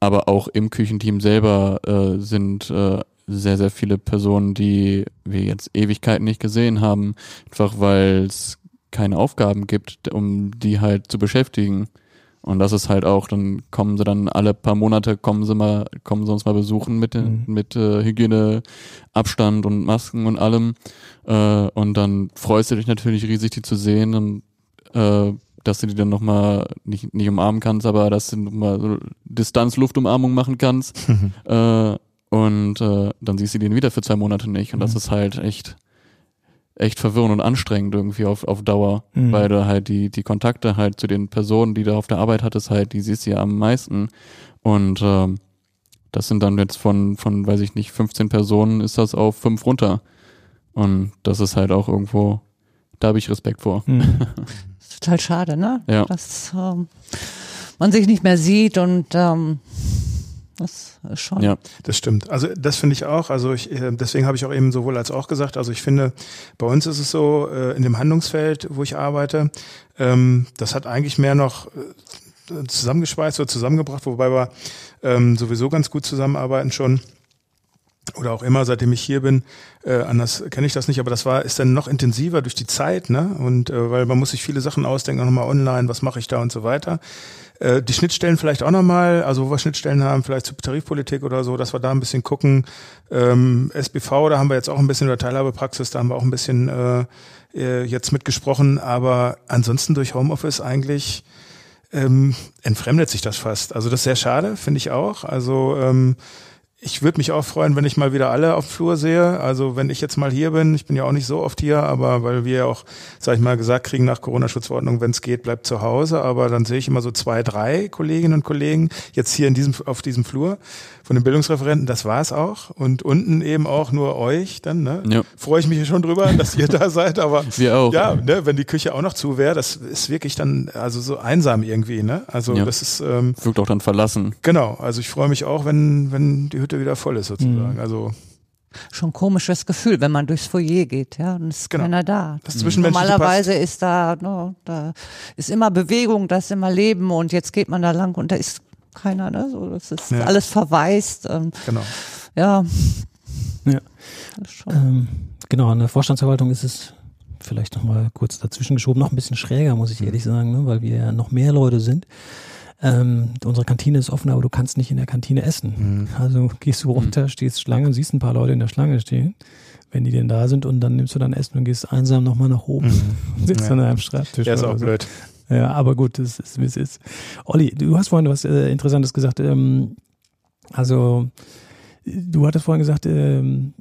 aber auch im Küchenteam selber äh, sind äh, sehr, sehr viele Personen, die wir jetzt Ewigkeiten nicht gesehen haben, einfach weil es keine Aufgaben gibt, um die halt zu beschäftigen. Und das ist halt auch, dann kommen sie dann alle paar Monate, kommen sie mal, kommen sie uns mal besuchen mit, Mhm. mit äh, Hygiene, Abstand und Masken und allem. Äh, und dann freust du dich natürlich riesig, die zu sehen und äh, dass du die dann nochmal nicht, nicht umarmen kannst, aber dass du nochmal so Distanz-Luftumarmung machen kannst. [laughs] äh, und äh, dann siehst du den wieder für zwei Monate nicht. Und das Mhm. ist halt echt, echt verwirrend und anstrengend irgendwie auf, auf Dauer, Mhm. weil du halt die, die Kontakte halt zu den Personen, die du auf der Arbeit hattest, halt, die siehst du ja am meisten. Und ähm, das sind dann jetzt von, von, weiß ich nicht, 15 Personen ist das auf fünf runter. Und das ist halt auch irgendwo, da habe ich Respekt vor. Mhm. [laughs] ist total schade, ne? Ja. Dass ähm, man sich nicht mehr sieht und ähm, das ist schon. Ja. Das stimmt. Also das finde ich auch. Also ich, äh, deswegen habe ich auch eben sowohl als auch gesagt. Also ich finde, bei uns ist es so, äh, in dem Handlungsfeld, wo ich arbeite, ähm, das hat eigentlich mehr noch äh, zusammengeschweißt oder zusammengebracht, wobei wir ähm, sowieso ganz gut zusammenarbeiten schon. oder auch immer, seitdem ich hier bin, äh, anders kenne ich das nicht, aber das war ist dann noch intensiver durch die Zeit, ne? Und äh, weil man muss sich viele Sachen ausdenken, auch nochmal online, was mache ich da und so weiter. Äh, die Schnittstellen vielleicht auch nochmal, also wo wir Schnittstellen haben, vielleicht zur Tarifpolitik oder so, dass wir da ein bisschen gucken. Ähm, SBV, da haben wir jetzt auch ein bisschen, oder Teilhabepraxis, da haben wir auch ein bisschen äh, äh, jetzt mitgesprochen, aber ansonsten durch Homeoffice eigentlich ähm, entfremdet sich das fast. Also das ist sehr schade, finde ich auch. Also ähm, ich würde mich auch freuen, wenn ich mal wieder alle auf dem Flur sehe. Also wenn ich jetzt mal hier bin, ich bin ja auch nicht so oft hier, aber weil wir ja auch, sag ich mal, gesagt kriegen nach Corona-Schutzverordnung, wenn es geht, bleibt zu Hause. Aber dann sehe ich immer so zwei, drei Kolleginnen und Kollegen jetzt hier in diesem, auf diesem Flur von den Bildungsreferenten, das war's auch. Und unten eben auch nur euch dann, ne? Ja. Freue ich mich schon drüber, dass ihr da seid, aber [laughs] wir auch. Ja, ne, wenn die Küche auch noch zu wäre, das ist wirklich dann also so einsam irgendwie, ne? Also ja. das ist ähm, wirkt auch dann verlassen. Genau, also ich freue mich auch, wenn wenn die Hütte wieder voll ist sozusagen. Mhm. Also schon komisches Gefühl, wenn man durchs Foyer geht, ja, und es ist genau. keiner da. Das Normalerweise passt. ist da, no, da ist immer Bewegung, da ist immer Leben und jetzt geht man da lang und da ist keiner, ne? So, das ist ja. alles verwaist. Ähm, genau. Ja. Ja. Ähm, genau, an der Vorstandsverwaltung ist es vielleicht nochmal kurz dazwischen geschoben, noch ein bisschen schräger, muss ich ehrlich sagen, ne? weil wir ja noch mehr Leute sind. Ähm, unsere Kantine ist offen, aber du kannst nicht in der Kantine essen. Mhm. Also gehst du runter, stehst Schlange und siehst ein paar Leute in der Schlange stehen, wenn die denn da sind und dann nimmst du dein Essen und gehst einsam nochmal nach oben mhm. und [laughs] sitzt ja. an einem Schreibtisch. Ja, ist auch so. blöd. Ja, aber gut, das ist, wie es ist. Olli, du hast vorhin was äh, Interessantes gesagt. Ähm, also, du hattest vorhin gesagt, ähm,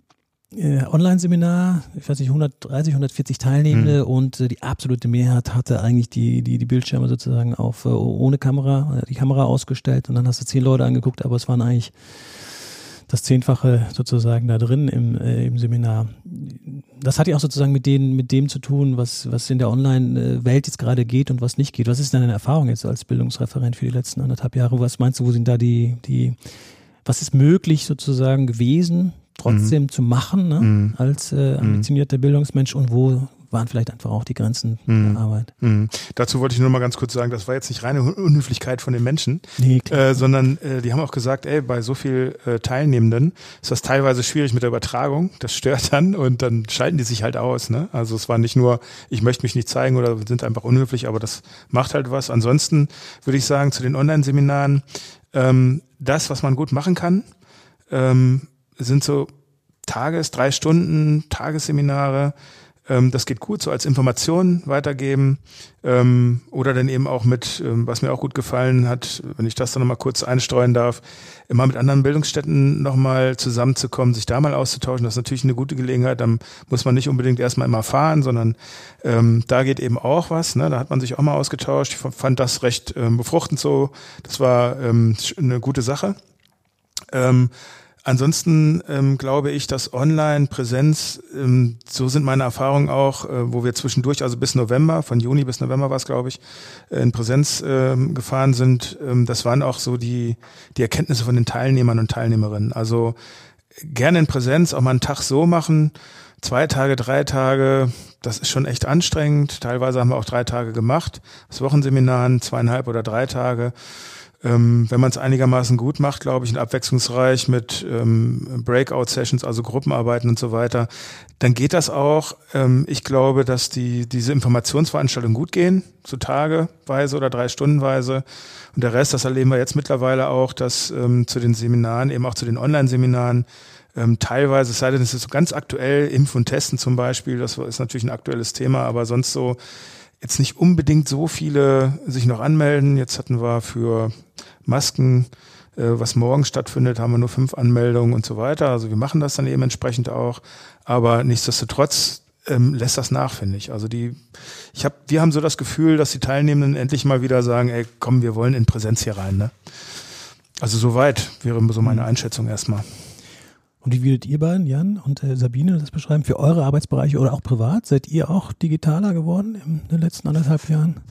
äh, Online-Seminar, ich weiß nicht, 130, 140 Teilnehmende mhm. und äh, die absolute Mehrheit hatte eigentlich die, die, die Bildschirme sozusagen auf äh, ohne Kamera, die Kamera ausgestellt und dann hast du zehn Leute angeguckt, aber es waren eigentlich das Zehnfache sozusagen da drin im, äh, im Seminar. Das hat ja auch sozusagen mit, denen, mit dem zu tun, was, was in der Online-Welt jetzt gerade geht und was nicht geht. Was ist deine Erfahrung jetzt als Bildungsreferent für die letzten anderthalb Jahre? Was meinst du, wo sind da die, die was ist möglich sozusagen gewesen, trotzdem mhm. zu machen ne, mhm. als äh, ambitionierter Bildungsmensch und wo waren vielleicht einfach auch die Grenzen mhm. der Arbeit. Mhm. Dazu wollte ich nur mal ganz kurz sagen, das war jetzt nicht reine Unhöflichkeit von den Menschen, nee, äh, sondern äh, die haben auch gesagt, ey, bei so viel äh, Teilnehmenden ist das teilweise schwierig mit der Übertragung, das stört dann und dann schalten die sich halt aus. Ne? Also es war nicht nur, ich möchte mich nicht zeigen oder sind einfach unhöflich, aber das macht halt was. Ansonsten würde ich sagen, zu den Online-Seminaren, ähm, das, was man gut machen kann, ähm, sind so Tages-, drei Stunden Tagesseminare, ähm, das geht gut, so als Information weitergeben ähm, oder dann eben auch mit, ähm, was mir auch gut gefallen hat, wenn ich das dann nochmal kurz einstreuen darf, immer mit anderen Bildungsstätten nochmal zusammenzukommen, sich da mal auszutauschen. Das ist natürlich eine gute Gelegenheit. Dann muss man nicht unbedingt erstmal immer fahren, sondern ähm, da geht eben auch was. Ne? Da hat man sich auch mal ausgetauscht. Ich fand das recht ähm, befruchtend so. Das war ähm, eine gute Sache. Ähm, Ansonsten ähm, glaube ich, dass Online-Präsenz, ähm, so sind meine Erfahrungen auch, äh, wo wir zwischendurch, also bis November, von Juni bis November war es, glaube ich, äh, in Präsenz ähm, gefahren sind, ähm, das waren auch so die, die Erkenntnisse von den Teilnehmern und Teilnehmerinnen. Also gerne in Präsenz, auch mal einen Tag so machen, zwei Tage, drei Tage, das ist schon echt anstrengend. Teilweise haben wir auch drei Tage gemacht, das Wochenseminaren, zweieinhalb oder drei Tage. Ähm, wenn man es einigermaßen gut macht, glaube ich, und abwechslungsreich mit ähm, Breakout-Sessions, also Gruppenarbeiten und so weiter, dann geht das auch. Ähm, ich glaube, dass die, diese Informationsveranstaltungen gut gehen, so tageweise oder drei Stundenweise. Und der Rest, das erleben wir jetzt mittlerweile auch, dass ähm, zu den Seminaren, eben auch zu den Online-Seminaren, ähm, teilweise, es sei denn, es ist so ganz aktuell, Impf und Testen zum Beispiel, das ist natürlich ein aktuelles Thema, aber sonst so jetzt nicht unbedingt so viele sich noch anmelden. Jetzt hatten wir für Masken, äh, was morgen stattfindet, haben wir nur fünf Anmeldungen und so weiter. Also wir machen das dann eben entsprechend auch. Aber nichtsdestotrotz ähm, lässt das nach, finde ich. Also die, ich habe, wir haben so das Gefühl, dass die Teilnehmenden endlich mal wieder sagen, ey, komm, wir wollen in Präsenz hier rein. Ne? Also soweit wäre so meine mhm. Einschätzung erstmal. Und wie würdet ihr beiden, Jan und äh, Sabine, das beschreiben für eure Arbeitsbereiche oder auch privat? Seid ihr auch digitaler geworden in den letzten anderthalb Jahren?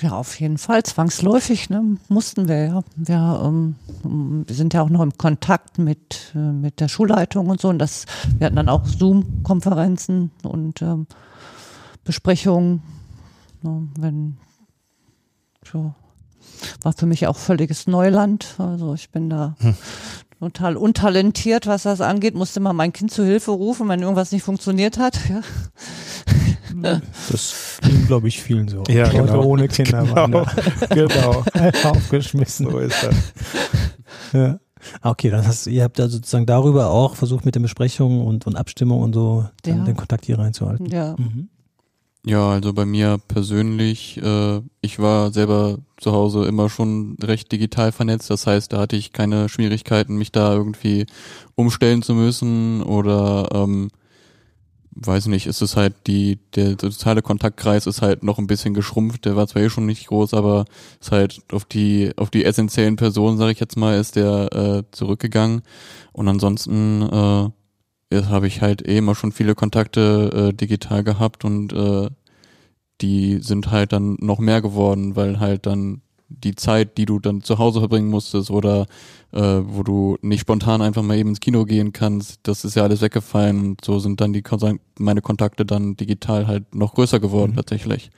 Ja, auf jeden Fall, zwangsläufig, ne? mussten wir ja. Wir, ähm, wir sind ja auch noch im Kontakt mit, äh, mit der Schulleitung und so. Und das, wir hatten dann auch Zoom-Konferenzen und ähm, Besprechungen. Ne? Wenn, so, war für mich auch völliges Neuland. Also ich bin da hm total untalentiert, was das angeht. Musste mal mein Kind zu Hilfe rufen, wenn irgendwas nicht funktioniert hat. Ja. [laughs] Das ging, glaube ich, vielen so. Ja, Leute genau. ohne Kinder Genau, waren da [laughs] genau. aufgeschmissen. So ist das. [laughs] Ja. Ah, Okay, dann hast ihr habt da sozusagen darüber auch versucht mit den Besprechungen und, und Abstimmungen und so dann Ja. den Kontakt hier reinzuhalten. ja. Mhm. Ja, also bei mir persönlich, äh, ich war selber zu Hause immer schon recht digital vernetzt. Das heißt, da hatte ich keine Schwierigkeiten, mich da irgendwie umstellen zu müssen oder ähm, weiß nicht, ist es halt die, der soziale Kontaktkreis ist halt noch ein bisschen geschrumpft, der war zwar eh schon nicht groß, aber ist halt auf die, auf die essentiellen Personen, sage ich jetzt mal, ist der äh, zurückgegangen. Und ansonsten äh, habe ich halt eh immer schon viele Kontakte äh, digital gehabt und äh, die sind halt dann noch mehr geworden, weil halt dann die Zeit, die du dann zu Hause verbringen musstest oder äh, wo du nicht spontan einfach mal eben ins Kino gehen kannst, das ist ja alles weggefallen und so sind dann die meine Kontakte dann digital halt noch größer geworden Mhm. tatsächlich.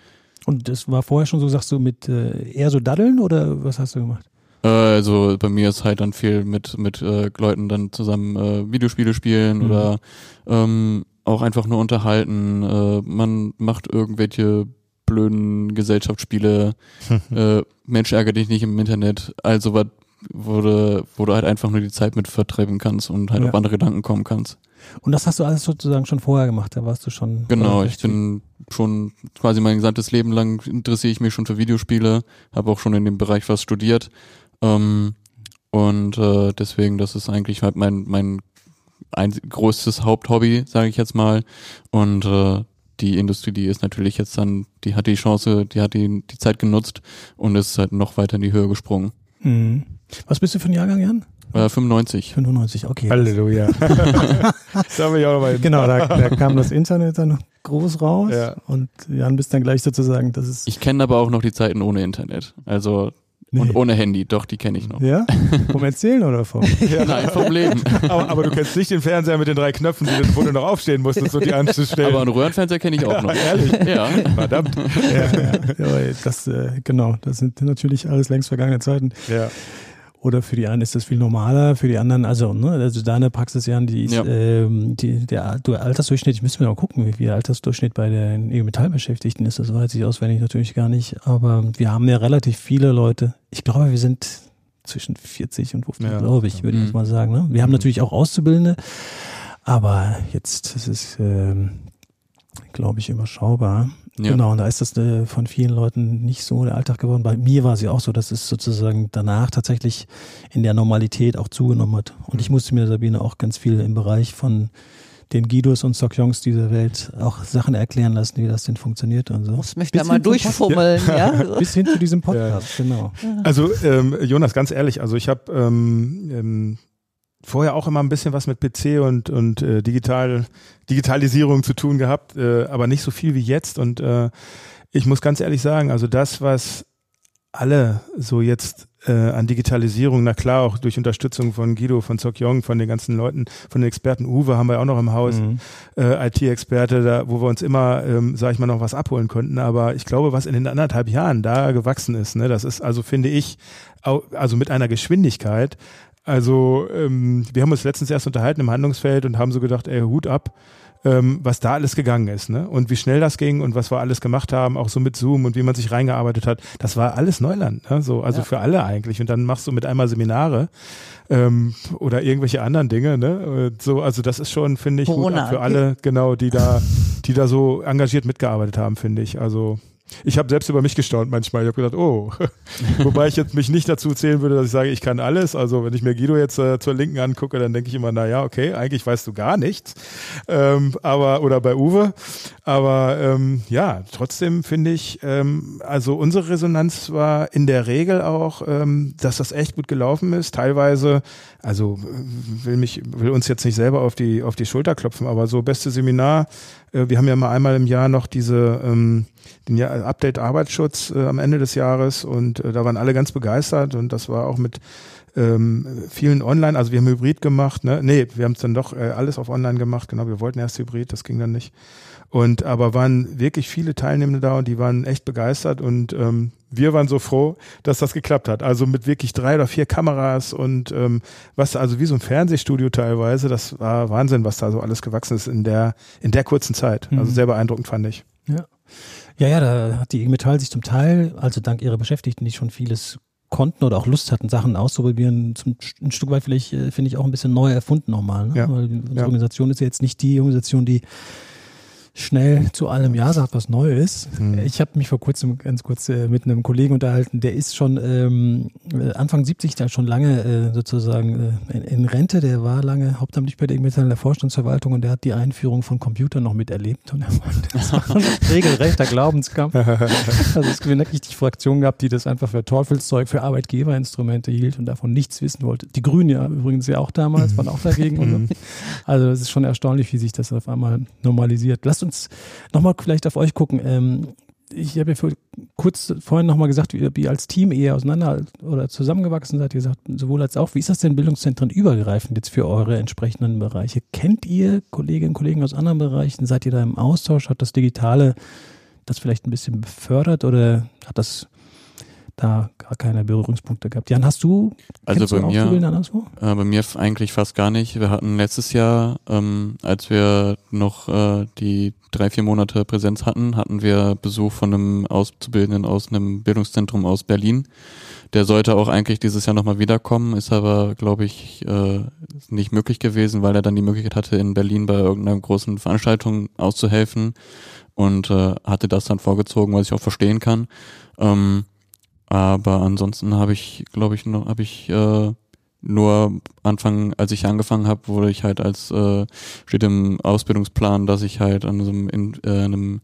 Und das war vorher schon so, sagst du, mit äh, eher so Daddeln oder was hast du gemacht? Äh, also bei mir ist halt dann viel mit mit äh, Leuten dann zusammen äh, Videospiele spielen Mhm. oder ähm, auch einfach nur unterhalten. Äh, man macht irgendwelche blöden Gesellschaftsspiele. [laughs] äh, Mensch ärgere dich nicht im Internet. Also was wurde, wo du halt einfach nur die Zeit mit vertreiben kannst und halt Ja. auf andere Gedanken kommen kannst. Und das hast du alles sozusagen schon vorher gemacht, da warst du schon. Genau, äh, ich bin schon quasi mein gesamtes Leben lang interessiere ich mich schon für Videospiele, habe auch schon in dem Bereich was studiert. Ähm, und äh, deswegen, das ist eigentlich halt mein, mein ein größtes Haupthobby, sage ich jetzt mal. Und äh, die Industrie, die ist natürlich jetzt dann, die hat die Chance, die hat die, die Zeit genutzt und ist halt noch weiter in die Höhe gesprungen. Mhm. Was bist du für ein Jahrgang, Jan? Äh, 95. 95, okay. Halleluja. das habe ich auch nochmal. Genau, da, da kam das Internet dann groß raus Ja. und Jan bist dann gleich sozusagen, das ist. Ich kenne aber auch noch die Zeiten ohne Internet. Also und Nee. ohne Handy, doch, die kenne ich noch. Ja? [laughs] Vom Erzählen oder vom? Nein, vom Leben. [laughs] Aber, aber du kennst nicht den Fernseher mit den drei Knöpfen, die du, wo du noch aufstehen musstest, so die anzustellen. Aber einen Röhrenfernseher kenne ich auch noch. Ehrlich? Ja. Verdammt. ja, ja, ja, das, äh, genau, das sind natürlich alles längst vergangene Zeiten. Ja. Oder für die einen ist das viel normaler, für die anderen, also, ne, also deine Praxis, Jan, die ist, Ja. ähm, die, der, der Altersdurchschnitt, ich müssen wir mal gucken, wie viel der Altersdurchschnitt bei den IG Metallbeschäftigten ist, das weiß ich auswendig natürlich gar nicht, aber wir haben ja relativ viele Leute, ich glaube, wir sind zwischen 40 und 50, Ja. glaube ich, würde ich Mhm. jetzt mal sagen, ne? Wir haben natürlich auch Auszubildende, aber jetzt, das ist, ähm, glaube ich, überschaubar. Ja. Genau, und da ist das äh, von vielen Leuten nicht so der Alltag geworden. Bei mir war es ja auch so, dass es sozusagen danach tatsächlich in der Normalität auch zugenommen hat. Und ich musste mir, Sabine, auch ganz viel im Bereich von den Guidos und Sokyongs dieser Welt auch Sachen erklären lassen, wie das denn funktioniert und so. Muss mich Bis da mal durchfummeln, ja. [laughs] Bis hin zu diesem Podcast, genau. Also ähm, Jonas, ganz ehrlich, also ich habe ähm, ähm, vorher auch immer ein bisschen was mit PC und und äh, digital Digitalisierung zu tun gehabt, äh, aber nicht so viel wie jetzt. Und äh, ich muss ganz ehrlich sagen, also das, was alle so jetzt äh, an Digitalisierung, na klar, auch durch Unterstützung von Guido, von Sokyong, von den ganzen Leuten, von den Experten, Uwe haben wir auch noch im Haus, Mhm. äh, IT-Experte, da, wo wir uns immer, ähm, sag ich mal, noch was abholen konnten. Aber ich glaube, was in den anderthalb Jahren da gewachsen ist, ne, das ist also, finde ich, au, also mit einer Geschwindigkeit. Also, ähm, wir haben uns letztens erst unterhalten im Handlungsfeld und haben so gedacht, ey, Hut ab, ähm, was da alles gegangen ist, ne? Und wie schnell das ging und was wir alles gemacht haben, auch so mit Zoom und wie man sich reingearbeitet hat, das war alles Neuland, ne? So, also Ja. für alle eigentlich. Und dann machst du mit einmal Seminare ähm, oder irgendwelche anderen Dinge, ne? So, also das ist schon, finde ich, gut Corona. ab für alle, genau, die da, die da so engagiert mitgearbeitet haben, finde ich. Also ich habe selbst über mich gestaunt manchmal. Ich habe gedacht, oh, [laughs] wobei ich jetzt mich nicht dazu zählen würde, dass ich sage, ich kann alles. Also wenn ich mir Guido jetzt äh, zur Linken angucke, dann denke ich immer, na ja, okay, eigentlich weißt du gar nichts. Ähm, aber oder bei Uwe. Aber ähm, ja, trotzdem finde ich, ähm, also unsere Resonanz war in der Regel auch, ähm, dass das echt gut gelaufen ist. Teilweise, also äh, will mich, will uns jetzt nicht selber auf die auf die Schulter klopfen, aber so beste Seminar. Äh, wir haben ja mal einmal im Jahr noch diese ähm, den Jahr, Update Arbeitsschutz äh, am Ende des Jahres und äh, da waren alle ganz begeistert und das war auch mit ähm, vielen online, also wir haben Hybrid gemacht, ne? Nee, wir haben es dann doch äh, alles auf online gemacht, genau, wir wollten erst Hybrid, das ging dann nicht. Und aber waren wirklich viele Teilnehmende da und die waren echt begeistert und ähm, wir waren so froh, dass das geklappt hat. Also mit wirklich drei oder vier Kameras und ähm, was, also wie so ein Fernsehstudio teilweise, das war Wahnsinn, was da so alles gewachsen ist in der, in der kurzen Zeit. Also mhm. sehr beeindruckend fand ich. Ja. Ja, ja, da hat die IG Metall sich zum Teil, also dank ihrer Beschäftigten, die schon vieles konnten oder auch Lust hatten, Sachen auszuprobieren, zum, ein Stück weit vielleicht, äh, finde ich, auch ein bisschen neu erfunden nochmal. Ne? Ja. Weil unsere ja. Organisation ist ja jetzt nicht die Organisation, die schnell zu allem Ja sagt, was neu ist. Mhm. Ich habe mich vor kurzem ganz kurz äh, mit einem Kollegen unterhalten, der ist schon ähm, Anfang 70, da schon lange äh, sozusagen äh, in, in, Rente, der war lange hauptamtlich bei der Metall in der Vorstandsverwaltung und der hat die Einführung von Computern noch miterlebt und er meinte, das war ein [laughs] regelrechter Glaubenskampf. also es gibt wirklich die Fraktion gehabt, die das einfach für Teufelszeug, für Arbeitgeberinstrumente hielt und davon nichts wissen wollte. Die Grünen ja übrigens ja auch damals, waren auch dagegen. So. [laughs] Mhm. Also es ist schon erstaunlich, wie sich das auf einmal normalisiert. Lasst uns nochmal vielleicht auf euch gucken. Ähm, ich habe ja für, kurz vorhin nochmal gesagt, wie ihr als Team eher auseinander oder zusammengewachsen seid. Ihr sagt sowohl als auch. Wie ist das denn Bildungszentren übergreifend jetzt für eure entsprechenden Bereiche? Kennt ihr Kolleginnen und Kollegen aus anderen Bereichen? Seid ihr da im Austausch? Hat das Digitale das vielleicht ein bisschen befördert oder hat das da gar keine Berührungspunkte gehabt. Jan, hast du? Also bei mir, äh, bei mir eigentlich fast gar nicht. Wir hatten letztes Jahr, ähm, als wir noch äh, die drei, vier Monate Präsenz hatten, hatten wir Besuch von einem Auszubildenden aus einem Bildungszentrum aus Berlin. Der sollte auch eigentlich dieses Jahr nochmal wiederkommen, ist aber, glaube ich, äh, nicht möglich gewesen, weil er dann die Möglichkeit hatte, in Berlin bei irgendeiner großen Veranstaltung auszuhelfen und äh, hatte das dann vorgezogen, was ich auch verstehen kann. Ähm, aber ansonsten habe ich, glaube ich, habe ich äh, nur Anfang, als ich angefangen habe, wurde ich halt als äh, steht im Ausbildungsplan, dass ich halt an so einem, in, äh, einem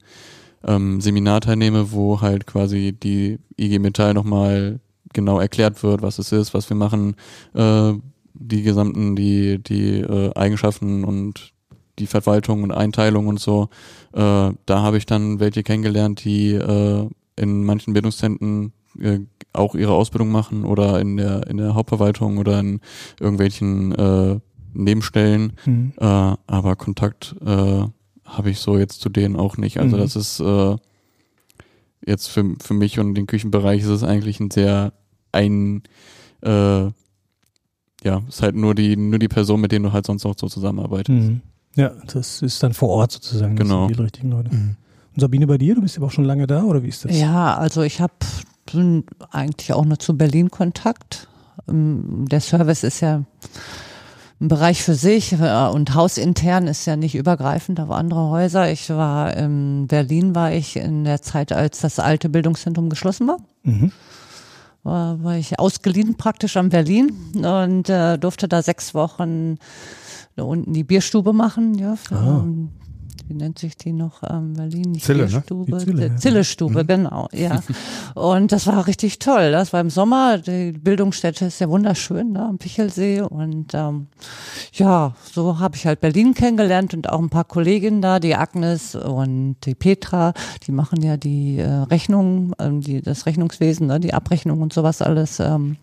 ähm, Seminar teilnehme, wo halt quasi die IG Metall nochmal genau erklärt wird, was es ist, was wir machen, äh, die gesamten, die, die äh, Eigenschaften und die Verwaltung und Einteilung und so. Äh, da habe ich dann welche kennengelernt, die äh, in manchen Bildungszentren äh, auch ihre Ausbildung machen oder in der in der Hauptverwaltung oder in irgendwelchen äh, Nebenstellen. Mhm. Äh, aber Kontakt äh, habe ich so jetzt zu denen auch nicht. Also mhm. das ist äh, jetzt für, für mich und den Küchenbereich ist es eigentlich ein sehr ein äh, ja, ist halt nur die nur die Person, mit denen du halt sonst auch so zusammenarbeitest. Mhm. Ja, das ist dann vor Ort sozusagen. Genau. die richtigen Leute. Mhm. Und Sabine, bei dir, du bist ja auch schon lange da oder wie ist das? Ja, also ich habe eigentlich auch nur zu Berlin Kontakt. Ähm, der Service ist ja ein Bereich für sich äh, und hausintern ist ja nicht übergreifend auf andere Häuser. Ich war in Berlin, war ich in der Zeit, als das alte Bildungszentrum geschlossen war. Mhm. War, war ich ausgeliehen praktisch am Berlin und äh, durfte da sechs Wochen da unten die Bierstube machen, ja, für, ah wie nennt sich die noch ähm, Berlin? Die Zille, ne? Die Zille, ja. Zille-Stube, mhm. genau, ja. [laughs] und das war richtig toll. Das war im Sommer, die Bildungsstätte ist ja wunderschön, da ne, am Pichelsee. Und ähm, ja, so habe ich halt Berlin kennengelernt und auch ein paar Kolleginnen da, die Agnes und die Petra, die machen ja die äh, Rechnungen, ähm, die, das Rechnungswesen, ne, die Abrechnung und sowas alles. Ähm,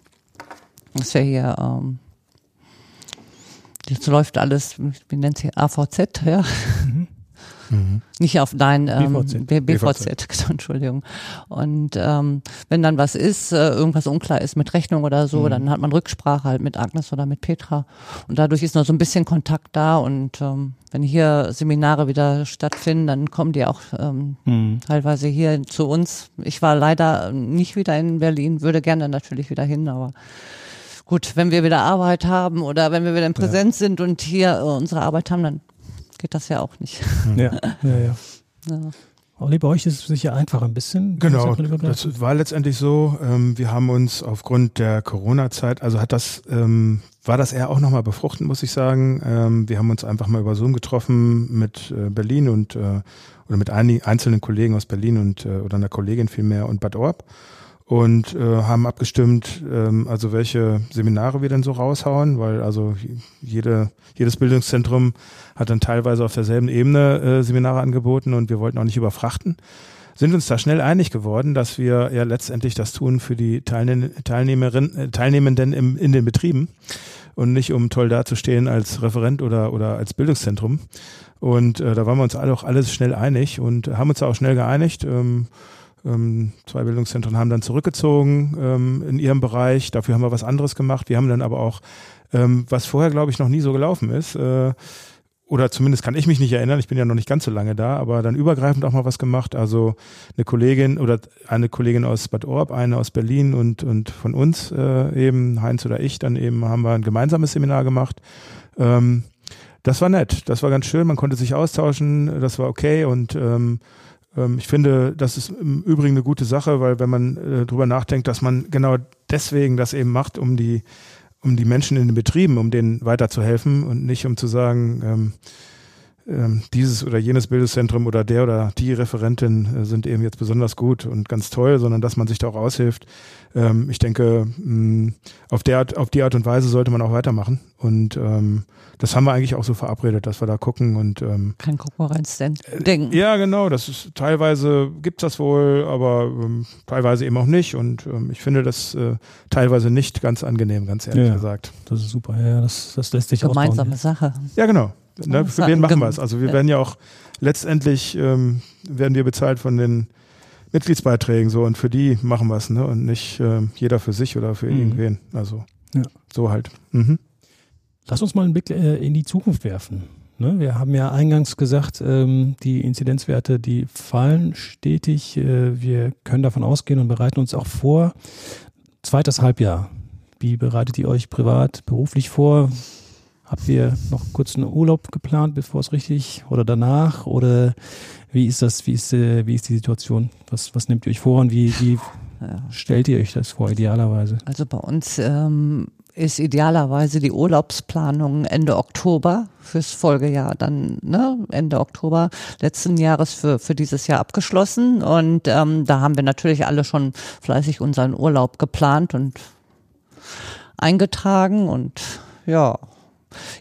das ist ja hier ähm, Jetzt läuft alles, wie nennt sie, AVZ, ja. Mhm. Nicht auf dein ähm, BVZ. BVZ, BVZ. [laughs] Entschuldigung. Und ähm, wenn dann was ist, äh, irgendwas unklar ist mit Rechnung oder so, mhm. dann hat man Rücksprache halt mit Agnes oder mit Petra. Und dadurch ist noch so ein bisschen Kontakt da. Und ähm, wenn hier Seminare wieder stattfinden, dann kommen die auch ähm, mhm. teilweise hier zu uns. Ich war leider nicht wieder in Berlin, würde gerne natürlich wieder hin, aber gut, wenn wir wieder Arbeit haben oder wenn wir wieder in Präsenz ja. sind und hier unsere Arbeit haben, dann geht das ja auch nicht. Ja, ja, ja. ja. Olli, bei euch ist es sicher einfach ein bisschen. Genau, das war letztendlich so. Ähm, wir haben uns aufgrund der Corona-Zeit, also hat das, ähm, war das eher auch nochmal befruchtend, muss ich sagen. Ähm, wir haben uns einfach mal über Zoom getroffen mit äh, Berlin und äh, oder mit einzelnen Kollegen aus Berlin und äh, oder einer Kollegin vielmehr und Bad Orb und äh, haben abgestimmt, ähm, also welche Seminare wir denn so raushauen, weil also jede, jedes Bildungszentrum hat dann teilweise auf derselben Ebene äh, Seminare angeboten und wir wollten auch nicht überfrachten, sind uns da schnell einig geworden, dass wir ja letztendlich das tun für die Teilne Teilnehmerin, äh, Teilnehmenden im, in den Betrieben und nicht um toll dazustehen als Referent oder, oder als Bildungszentrum. Und äh, da waren wir uns auch alles schnell einig und haben uns auch schnell geeinigt. Ähm, ähm, zwei Bildungszentren haben dann zurückgezogen ähm, in ihrem Bereich. Dafür haben wir was anderes gemacht. Wir haben dann aber auch, ähm, was vorher, glaube ich, noch nie so gelaufen ist, äh, oder zumindest kann ich mich nicht erinnern, ich bin ja noch nicht ganz so lange da, aber dann übergreifend auch mal was gemacht. Also eine Kollegin oder eine Kollegin aus Bad Orb, eine aus Berlin und, und von uns äh, eben, Heinz oder ich, dann eben haben wir ein gemeinsames Seminar gemacht. Ähm, das war nett, das war ganz schön, man konnte sich austauschen, das war okay und ähm, ich finde, das ist im Übrigen eine gute Sache, weil wenn man äh, drüber nachdenkt, dass man genau deswegen das eben macht, um die um die Menschen in den Betrieben, um denen weiterzuhelfen und nicht um zu sagen, ähm, ähm, dieses oder jenes Bildungszentrum oder der oder die Referentin äh, sind eben jetzt besonders gut und ganz toll, sondern dass man sich da auch aushilft. Ähm, ich denke, mh, auf, der Art, auf die Art und Weise sollte man auch weitermachen. Und ähm, das haben wir eigentlich auch so verabredet, dass wir da gucken und ähm, kein Konkurrenzdenken. Äh, ja, genau. Das ist teilweise gibt's das wohl, aber ähm, teilweise eben auch nicht. Und ähm, ich finde das äh, teilweise nicht ganz angenehm, ganz ehrlich Ja. gesagt. Das ist super. Ja, das, das lässt sich Gemeinsame ausbauen. Sache. Ja, genau. Ne, für wen machen wir es? Also wir werden ja auch letztendlich ähm, werden wir bezahlt von den Mitgliedsbeiträgen so und für die machen wir es, ne? Und nicht ähm, jeder für sich oder für Mhm. irgendwen. Also Ja. so halt. Mhm. Lass uns mal einen Blick äh, in die Zukunft werfen. Ne? Wir haben ja eingangs gesagt, ähm, die Inzidenzwerte, die fallen stetig. Äh, wir können davon ausgehen und bereiten uns auch vor. Zweites Halbjahr. Wie bereitet ihr euch privat, beruflich vor? Habt ihr noch kurz einen Urlaub geplant, bevor es richtig oder danach? Oder wie ist das, wie ist, äh, wie ist die Situation? Was, was nehmt ihr euch vor und wie, wie Ja. stellt ihr euch das vor, idealerweise? Also bei uns ähm, ist idealerweise die Urlaubsplanung Ende Oktober fürs Folgejahr dann, ne, Ende Oktober letzten Jahres für, für dieses Jahr abgeschlossen. Und ähm, da haben wir natürlich alle schon fleißig unseren Urlaub geplant und eingetragen und ja.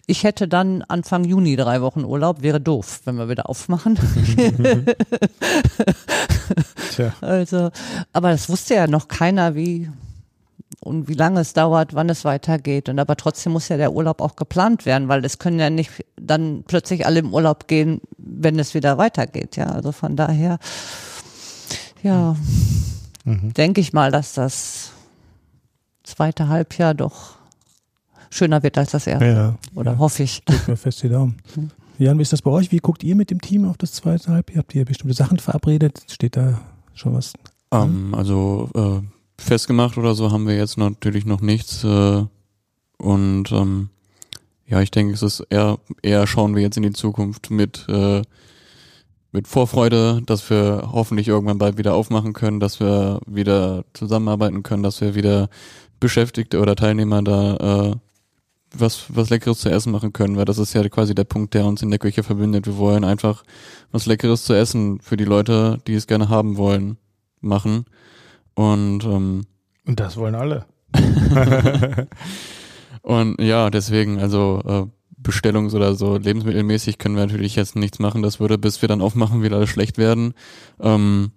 Ich hätte dann Anfang Juni drei Wochen Urlaub, wäre doof, wenn wir wieder aufmachen. Tja. [laughs] Also, aber das wusste ja noch keiner, wie und wie lange es dauert, wann es weitergeht. Und aber trotzdem muss ja der Urlaub auch geplant werden, weil es können ja nicht dann plötzlich alle im Urlaub gehen, wenn es wieder weitergeht. Ja, also von daher, ja, Mhm. denke ich mal, dass das zweite Halbjahr doch schöner wird als das erste. Ja, Oder ja. hoffe ich. Drück mir fest die Daumen. [laughs] Jan, wie ist das bei euch? Wie guckt ihr mit dem Team auf das zweite Halbjahr? Habt ihr bestimmte Sachen verabredet? Steht da schon was? Ähm, also äh, festgemacht oder so haben wir jetzt natürlich noch nichts. Äh, und ähm, ja, ich denke, es ist eher, eher schauen wir jetzt in die Zukunft mit, äh, mit Vorfreude, dass wir hoffentlich irgendwann bald wieder aufmachen können, dass wir wieder zusammenarbeiten können, dass wir wieder Beschäftigte oder Teilnehmer da äh, was, was Leckeres zu essen machen können, weil das ist ja quasi der Punkt, der uns in der Küche verbindet. Wir wollen einfach was Leckeres zu essen für die Leute, die es gerne haben wollen, machen. Und ähm, Und das wollen alle. [laughs] und ja, deswegen, also äh, Bestellungs- oder so lebensmittelmäßig können wir natürlich jetzt nichts machen. Das würde, bis wir dann aufmachen, wieder alles schlecht werden. Ähm,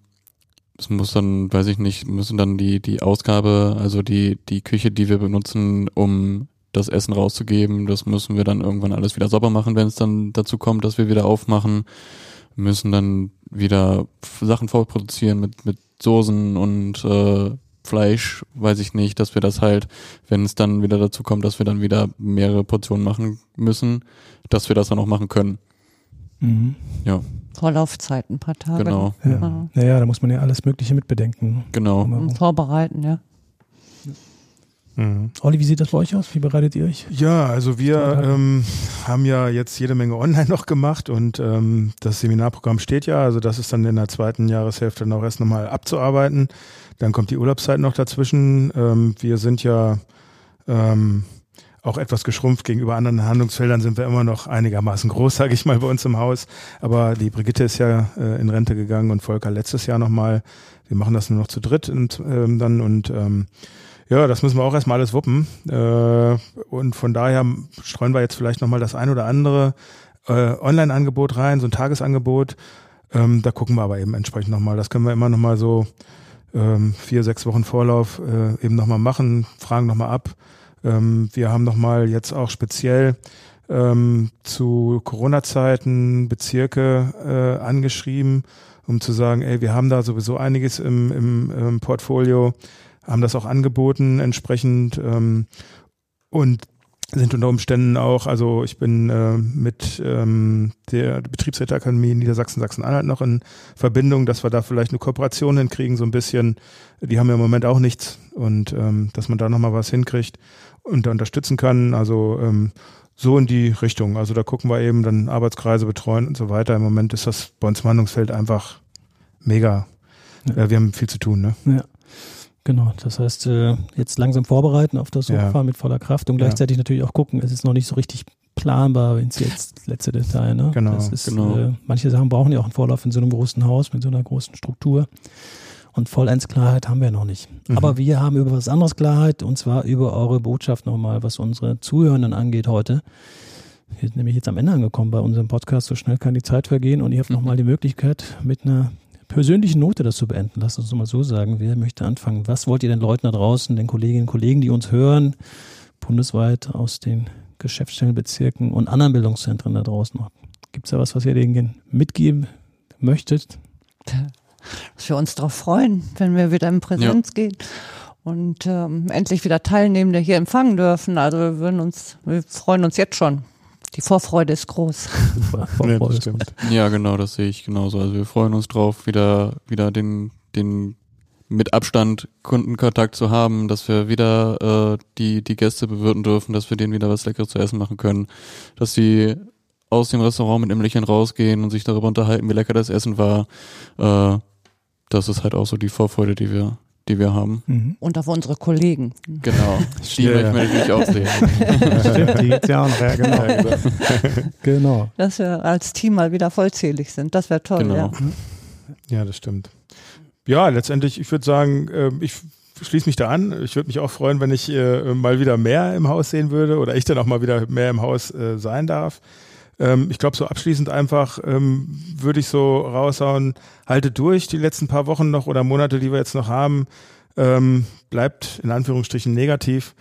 es muss dann, weiß ich nicht, müssen dann die, die Ausgabe, also die, die Küche, die wir benutzen, um das Essen rauszugeben, das müssen wir dann irgendwann alles wieder sauber machen, wenn es dann dazu kommt, dass wir wieder aufmachen. Wir müssen dann wieder Sachen vorproduzieren mit, mit Soßen und äh, Fleisch, weiß ich nicht, dass wir das halt, wenn es dann wieder dazu kommt, dass wir dann wieder mehrere Portionen machen müssen, dass wir das dann auch machen können. Mhm. Ja, Vorlaufzeit ein paar Tage. genau, Ja. Ja. Naja, da muss man ja alles Mögliche mitbedenken. genau. Und Vorbereiten, ja. Mhm. Olli, wie sieht das bei euch aus? Wie bereitet ihr euch? Ja, also wir ähm, haben ja jetzt jede Menge online [laughs] noch gemacht und ähm, das Seminarprogramm steht ja, also das ist dann in der zweiten Jahreshälfte noch erst nochmal abzuarbeiten. Dann kommt die Urlaubszeit noch dazwischen. Ähm, wir sind ja ähm, auch etwas geschrumpft gegenüber anderen Handlungsfeldern sind wir immer noch einigermaßen groß, [laughs] sage ich mal, bei uns im Haus. Aber die Brigitte ist ja äh, in Rente gegangen und Volker letztes Jahr nochmal. Wir machen das nur noch zu dritt und, ähm, dann und ähm, ja, das müssen wir auch erstmal alles wuppen. Äh, und von daher streuen wir jetzt vielleicht nochmal das ein oder andere äh, Online-Angebot rein, so ein Tagesangebot. Ähm, da gucken wir aber eben entsprechend nochmal. Das können wir immer nochmal so ähm, vier, sechs Wochen Vorlauf äh, eben nochmal machen, fragen nochmal ab. Ähm, wir haben nochmal jetzt auch speziell zu Corona-Zeiten Bezirke äh, angeschrieben, um zu sagen, ey, wir haben da sowieso einiges im, im, im Portfolio, haben das auch angeboten entsprechend ähm, und sind unter Umständen auch, also ich bin äh, mit ähm, der Betriebsräteakademie Niedersachsen Sachsen-Anhalt noch in Verbindung, dass wir da vielleicht eine Kooperation hinkriegen, so ein bisschen. Die haben ja im Moment auch nichts und ähm, dass man da nochmal was hinkriegt und da unterstützen kann. Also ähm, so in die Richtung. Also da gucken wir eben dann Arbeitskreise betreuen und so weiter. Im Moment ist das bei uns im Handlungsfeld einfach mega. Ja. Äh, wir haben viel zu tun, ne? Ja. Genau, das heißt, äh, jetzt langsam vorbereiten auf das Hochfahren ja. mit voller Kraft und gleichzeitig ja. natürlich auch gucken, es ist noch nicht so richtig planbar, wenn es jetzt letzte Detail, ne? Genau. Das ist, genau. Äh, manche Sachen brauchen ja auch einen Vorlauf in so einem großen Haus mit so einer großen Struktur. Und vollends Klarheit haben wir noch nicht. Mhm. Aber wir haben über was anderes Klarheit und zwar über eure Botschaft nochmal, was unsere Zuhörenden angeht heute. Wir sind nämlich jetzt am Ende angekommen bei unserem Podcast. So schnell kann die Zeit vergehen und ihr habt mhm. nochmal die Möglichkeit, mit einer persönlichen Note das zu beenden. Lasst uns mal so sagen. Wer möchte anfangen? Was wollt ihr den Leuten da draußen, den Kolleginnen und Kollegen, die uns hören, bundesweit aus den Geschäftsstellenbezirken und anderen Bildungszentren da draußen noch? Gibt es da was, was ihr denen mitgeben möchtet? Dass wir uns darauf freuen, wenn wir wieder in Präsenz ja. gehen und ähm, endlich wieder Teilnehmende hier empfangen dürfen. Also wir würden uns, wir freuen uns jetzt schon. Die Vorfreude ist groß. [laughs] Super, Vorfreude ist groß. Ja, genau, das sehe ich genauso. Also wir freuen uns drauf, wieder, wieder den, den mit Abstand Kundenkontakt zu haben, dass wir wieder äh, die, die Gäste bewirten dürfen, dass wir denen wieder was Leckeres zu essen machen können, dass sie aus dem Restaurant mit einem Lächeln rausgehen und sich darüber unterhalten, wie lecker das Essen war. Äh, das ist halt auch so die Vorfreude, die wir, die wir haben. Mhm. Und auf unsere Kollegen. Genau. [laughs] Die ja, möchten wir natürlich auch sehen. [laughs] Stimmt, die gibt's ja auch noch. Ja, genau. genau. genau. Dass wir als Team mal wieder vollzählig sind. Das wäre toll, genau. ja. Ja, das stimmt. Ja, letztendlich, ich würde sagen, ähm, ich schließe mich da an. Ich würde mich auch freuen, wenn ich äh, mal wieder mehr im Haus sehen würde oder ich dann auch mal wieder mehr im Haus äh, sein darf. Ähm, ich glaube, so abschließend einfach ähm, würde ich so raushauen, haltet durch die letzten paar Wochen noch oder Monate, die wir jetzt noch haben. Ähm, bleibt in Anführungsstrichen negativ.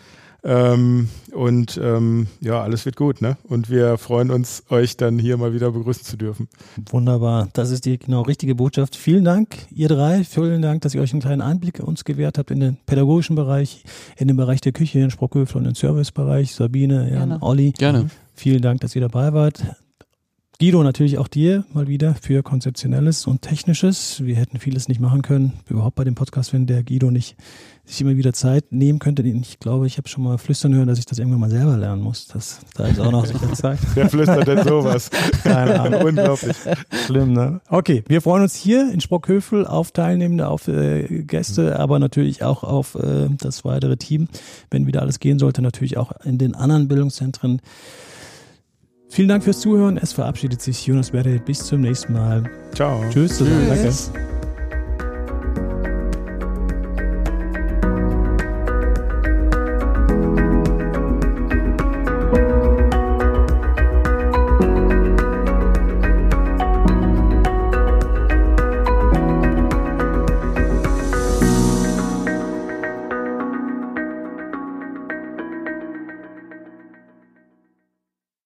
Ähm, und ähm, ja, alles wird gut, ne? Und wir freuen uns, euch dann hier mal wieder begrüßen zu dürfen. Wunderbar. Das ist die genau richtige Botschaft. Vielen Dank, ihr drei. Vielen Dank, dass ihr euch einen kleinen Einblick uns gewährt habt in den pädagogischen Bereich, in den Bereich der Küche, in Sprockhöfel und den Servicebereich. Sabine, Jan, Gerne. Olli. Gerne. Vielen Dank, dass ihr dabei wart. Guido, natürlich auch dir mal wieder für Konzeptionelles und Technisches. Wir hätten vieles nicht machen können, überhaupt bei dem Podcast, wenn der Guido nicht sich immer wieder Zeit nehmen könnte. Ich glaube, ich habe schon mal flüstern hören, dass ich das irgendwann mal selber lernen muss. Das, da ist auch noch sicher Zeit. Wer flüstert denn sowas? [laughs] Keine Ahnung. Unglaublich. Schlimm, ne? Okay, wir freuen uns hier in Sprockhöfel auf Teilnehmende, auf äh, Gäste, aber natürlich auch auf äh, das weitere Team, wenn wieder alles gehen sollte, natürlich auch in den anderen Bildungszentren. Vielen Dank fürs Zuhören. Es verabschiedet sich Jonas Berre. Bis zum nächsten Mal. Ciao. Tschüss. Tschüss. Danke.